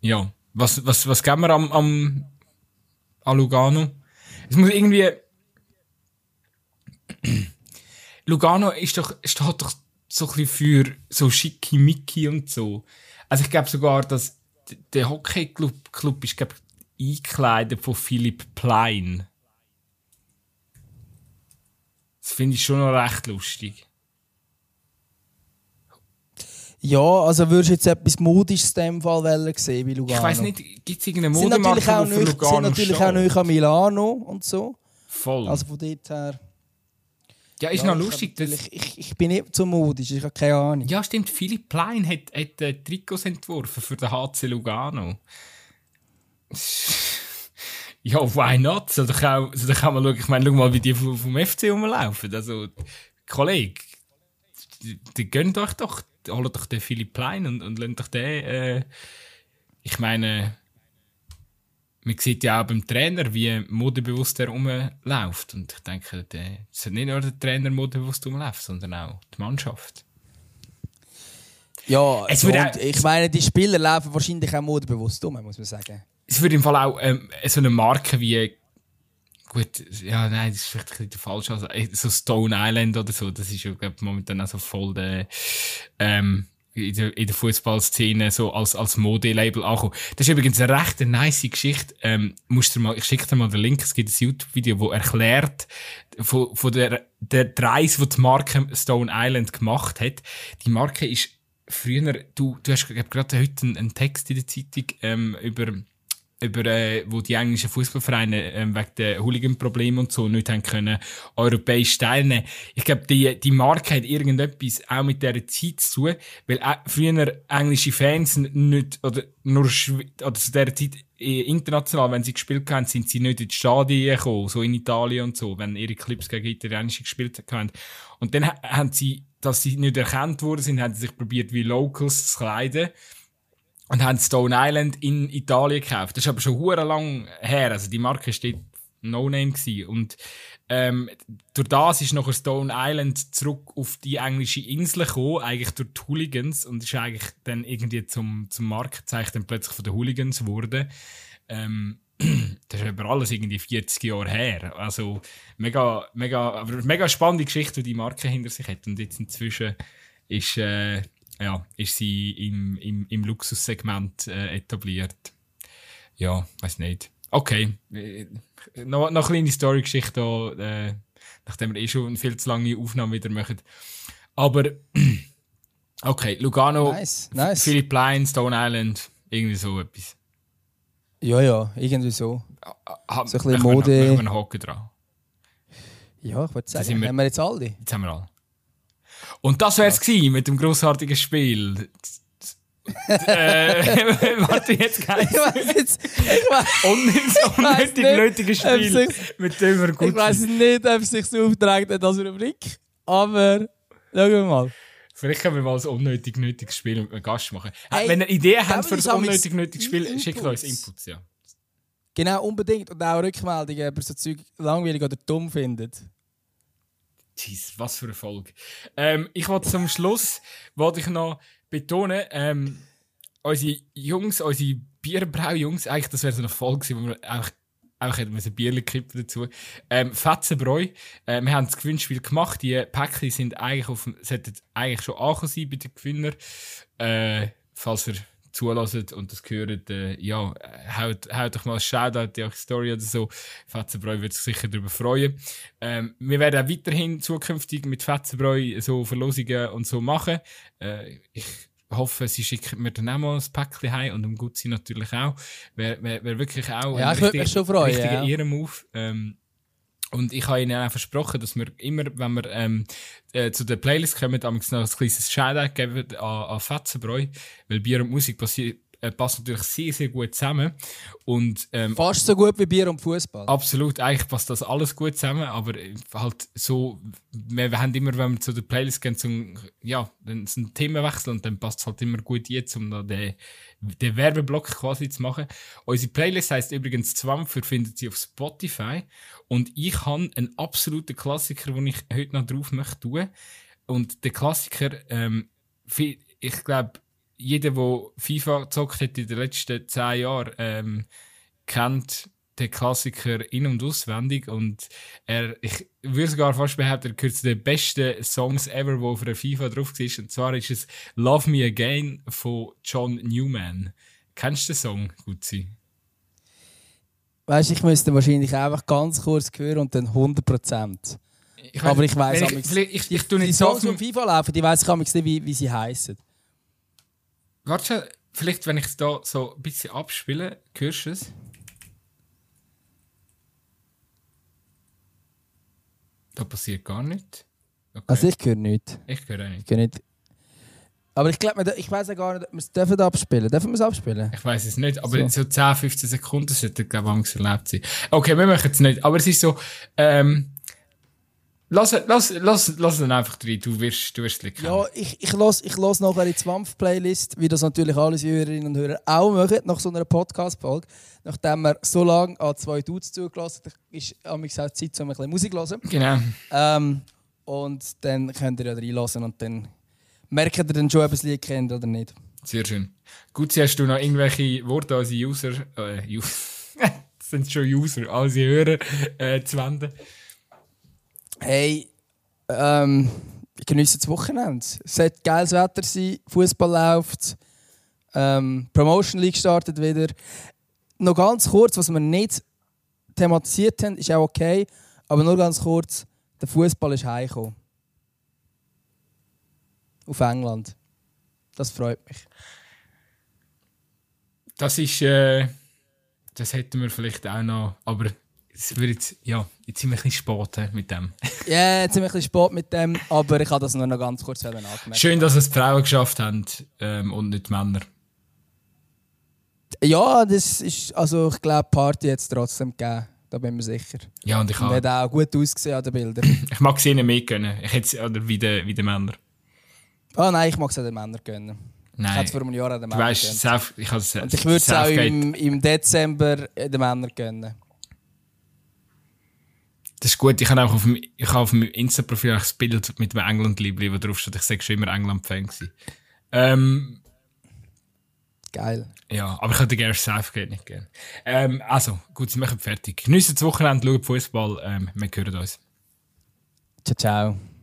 ja, was, was, was geben wir am, am, an Lugano? Es muss irgendwie. <clears throat> Lugano ist doch, steht doch so ein bisschen für so Schickimicki und so. Also ich glaube sogar, dass der Hockeyclub Club ist, glaube eingekleidet von Philipp Plein. Das finde ich schon noch recht lustig. Ja, also würdest du jetzt etwas Modisches in dem Fall sehen wie Lugano? Ich weiß nicht, gibt es irgendeine Modemarke, die für Lugano sind natürlich auch neu an Milano und so. Voll. Also von dort her... Ja, ist ja, noch lustig. Ich, ich, ich, bin nicht so modisch, ich habe keine Ahnung. Ja, stimmt. Philipp Plein hat, hat äh, Trikots entworfen für den HC Lugano. <laughs> Ja, why not? So, dann kann, so, dann kann man schauen, ich meine, schau mal, wie die vom, vom FC rumlaufen. Also, Kollege, die, die gönnt euch doch, holt doch den Philipp Plein und, und lasst doch den, äh, ich meine, man sieht ja auch beim Trainer, wie modebewusst er rumläuft. Und ich denke, es ist nicht nur der Trainer modebewusst rumläuft, sondern auch die Mannschaft. Ja, es so, ich meine, die Spieler laufen wahrscheinlich auch modebewusst um, muss man sagen es würde im Fall auch ähm, so eine Marke wie gut, ja, nein, das ist vielleicht ein bisschen falsch, also äh, so Stone Island oder so, das ist ja glaub, momentan auch so voll der, ähm, in der, in der Fußballszene so als, als Modelabel ankommen. Das ist übrigens eine recht nice Geschichte. Ähm, musst du mal, ich schicke dir mal den Link. Es gibt ein YouTube-Video, das erklärt, von, von der, der Reise, die die Marke Stone Island gemacht hat. Die Marke ist früher, du, du hast gerade heute einen, einen, Text in der Zeitung ähm, über über, äh, wo die englischen Fußballvereine äh, wegen der Hooligan-Probleme und so nicht haben können europäisch teilnehmen. Ich glaube, die, die Marke hat irgendetwas auch mit dieser Zeit zu tun, weil äh, früher englische Fans nicht, oder nur, oder zu dieser Zeit äh, international, wenn sie gespielt haben, sind sie nicht ins Stadion gekommen, so in Italien und so, wenn ihre Clips gegen Italienische gespielt haben. Und dann haben sie, dass sie nicht erkannt worden sind, haben sie sich probiert, wie Locals zu kleiden und haben Stone Island in Italien gekauft. Das ist aber schon hure lang her. Also die Marke steht No Name gewesen. und ähm, durch das ist nachher Stone Island zurück auf die englische Insel gekommen, eigentlich durch die Hooligans und ist eigentlich dann irgendwie zum, zum Markenzeichen dann plötzlich von den Hooligans geworden. Ähm, <clears throat> das ist aber alles irgendwie 40 Jahre her. Also mega, mega, aber mega spannende Geschichte, die die Marke hinter sich hat. Und jetzt inzwischen ist äh, ja, ist sie im, im, im Luxussegment äh, etabliert. Ja, weiß nicht. Okay, äh, noch, noch eine kleine Story-Geschichte äh, nachdem wir eh schon eine viel zu lange Aufnahme wieder machen. Aber, <clears throat> okay, Lugano, nice, nice. Philipp Line, Stone Island, irgendwie so etwas. Ja, ja, irgendwie so. Ha, so ein bisschen Mode. Wir, wir einen Haken dran. Ja, ich würde sagen, wir, haben wir jetzt alle? Jetzt haben wir alle. Und das wär's gewesen mit dem grossartigen Spiel. äh, <laughs> warte, jetzt geht's. Ich weiß jetzt. Ich weiß, unnötig nötiges Spiel, mit dem wir gut Ich weiß nicht, ob es sich so aufträgt als Rubrik, aber schauen wir mal. Vielleicht können wir mal ein unnötig nötiges Spiel mit einem Gast machen. Hey, Wenn ihr Ideen habt für ein unnötig nötiges Spiel, schickt uns Inputs, ja. Genau, unbedingt. Und auch Rückmeldungen, ob ihr so Zeug langweilig oder dumm findet. Jeez, was für eine Folge. Ähm, ich wollte zum Schluss wollte ich noch betonen, ähm, unsere Jungs, unsere Bierbrau-Jungs, eigentlich, das wäre so eine Folge wo wir einfach auch hätten wir ein Bierchen kippen dazu. Ähm, Fetzenbräu. Äh, wir haben das Gewinnspiel gemacht. Die Päckchen sind eigentlich auf, sollten eigentlich schon angekommen sein bei den Gewinner. Äh, falls ihr zulassen und das gehört, äh, ja, haut, haut doch mal ein Shoutout, die Story oder so. Fetzenbräu wird sich sicher darüber freuen. Ähm, wir werden auch weiterhin zukünftig mit Fetzenbräu so Verlosungen und so machen. Äh, ich hoffe, sie schicken mir dann auch mal ein Päckchen heim und um gut sein natürlich auch. Wäre wär, wär wirklich auch ja, ein richtiger, richtiger ja. Ehrenmove. Ähm, und ich habe ihnen auch versprochen, dass wir immer, wenn wir ähm, äh, zu der Playlist kommen, damals noch ein kleines Shoutout geben an, an Fetzenbräu, weil Bier und Musik passiert äh, passt natürlich sehr, sehr gut zusammen. Und, ähm, Fast so gut wie Bier und Fußball. Absolut, eigentlich passt das alles gut zusammen, aber halt so, wir, wir haben immer, wenn wir zu der Playlist gehen, so, ja, dann ein Themenwechsel und dann passt es halt immer gut jetzt, um da den, den Werbeblock quasi zu machen. Unsere Playlist heißt übrigens Zwampfer, findet sie auf Spotify und ich habe einen absoluten Klassiker, den ich heute noch drauf möchte tun. Und der Klassiker, ähm, ich glaube, jeder, der FIFA gezockt hat in den letzten zehn Jahren, ähm, kennt den Klassiker in- und auswendig. Und er, ich würde sogar fast behaupten, er gehört zu den besten Songs ever, die auf einer FIFA drauf ist. Und zwar ist es Love Me Again von John Newman. Kennst du den Song, Gutzi? Weißt du, ich müsste wahrscheinlich einfach ganz kurz hören und dann 100%. Ich weiss, Aber ich weiß ich, ich, ich, ich, die, die Songs, auf FIFA laufen, die weiß ich nicht, wie, wie sie heißen. Warte, vielleicht, wenn ich es da so ein bisschen abspiele, hörst du es? Da passiert gar nichts. Okay. Also ich höre nichts. Ich höre auch nicht. Ich höre nicht. Aber ich glaube, ich weiß ja gar nicht, ob wir es dürfen abspielen. Dürfen wir es abspielen? Ich weiß es nicht, aber so, so 10, 15 Sekunden sollte, glaube ich, erlebt sein. Okay, wir machen es nicht. Aber es ist so, ähm, Lass, lass, lass, lass dann einfach drin, du wirst, du wirst es Ja, ich, ich lasse ich lass nachher die Zwampf-Playlist, wie das natürlich alle Hörerinnen und Hörer auch machen, nach so einer Podcast-Folge. Nachdem wir so lange an zwei Dudes zugelassen haben, ist auch Zeit, um ein bisschen Musik zu hören. Genau. Ähm, und dann könnt ihr ja reinlassen und dann merkt ihr dann schon, ob ihr das Lied kennt oder nicht. Sehr schön. Gut, hast du noch irgendwelche Worte als User, äh, <laughs> das sind schon User, als Hörer, äh, zu wenden? Hey, ähm, ich genieße das Wochenende. Es sollte geiles Wetter sein, Fußball läuft, ähm, Promotion League startet wieder. Noch ganz kurz, was wir nicht thematisiert haben, ist auch okay, aber nur ganz kurz, der Fußball ist heimgekommen. Auf England. Das freut mich. Das ist, äh, das hätten wir vielleicht auch noch, aber es wird jetzt, ja, jetzt sind wir ein bisschen spät mit dem. <laughs> Ja, jetzt sind wir ein bisschen spät mit dem, aber ich habe das nur noch ganz kurz angemerkt. Schön, dass es die Frauen geschafft haben ähm, und nicht die Männer. Ja, das ist, also ich glaube, Party jetzt trotzdem gegeben. Da bin ich mir sicher. Ja, und ich habe... hat auch gut ausgesehen an den Bildern. <laughs> ich mag sie ihnen mehr gönnen. Ich hätte, oder wie die, wie die Männer. Ah oh, nein, ich mag es den Männern gönnen. Nein. Ich hätte es vor einem Jahr an den Männern weißt, Self, ich Und ich würde es auch im, im Dezember den Männern gönnen. Das ist gut. Ich habe auch auf dem, ich habe auf dem Insta-Profil ein Bild mit einem England-Liebling, wo drauf steht, ich sage schon immer England-Fan Ähm, Geil. Ja, aber ich hätte gerne Southgate nicht gerne. Ähm, also, gut, wir machen fertig. Geniessen das Wochenende, schauen Fußball. Ähm, wir hören uns. Ciao, ciao.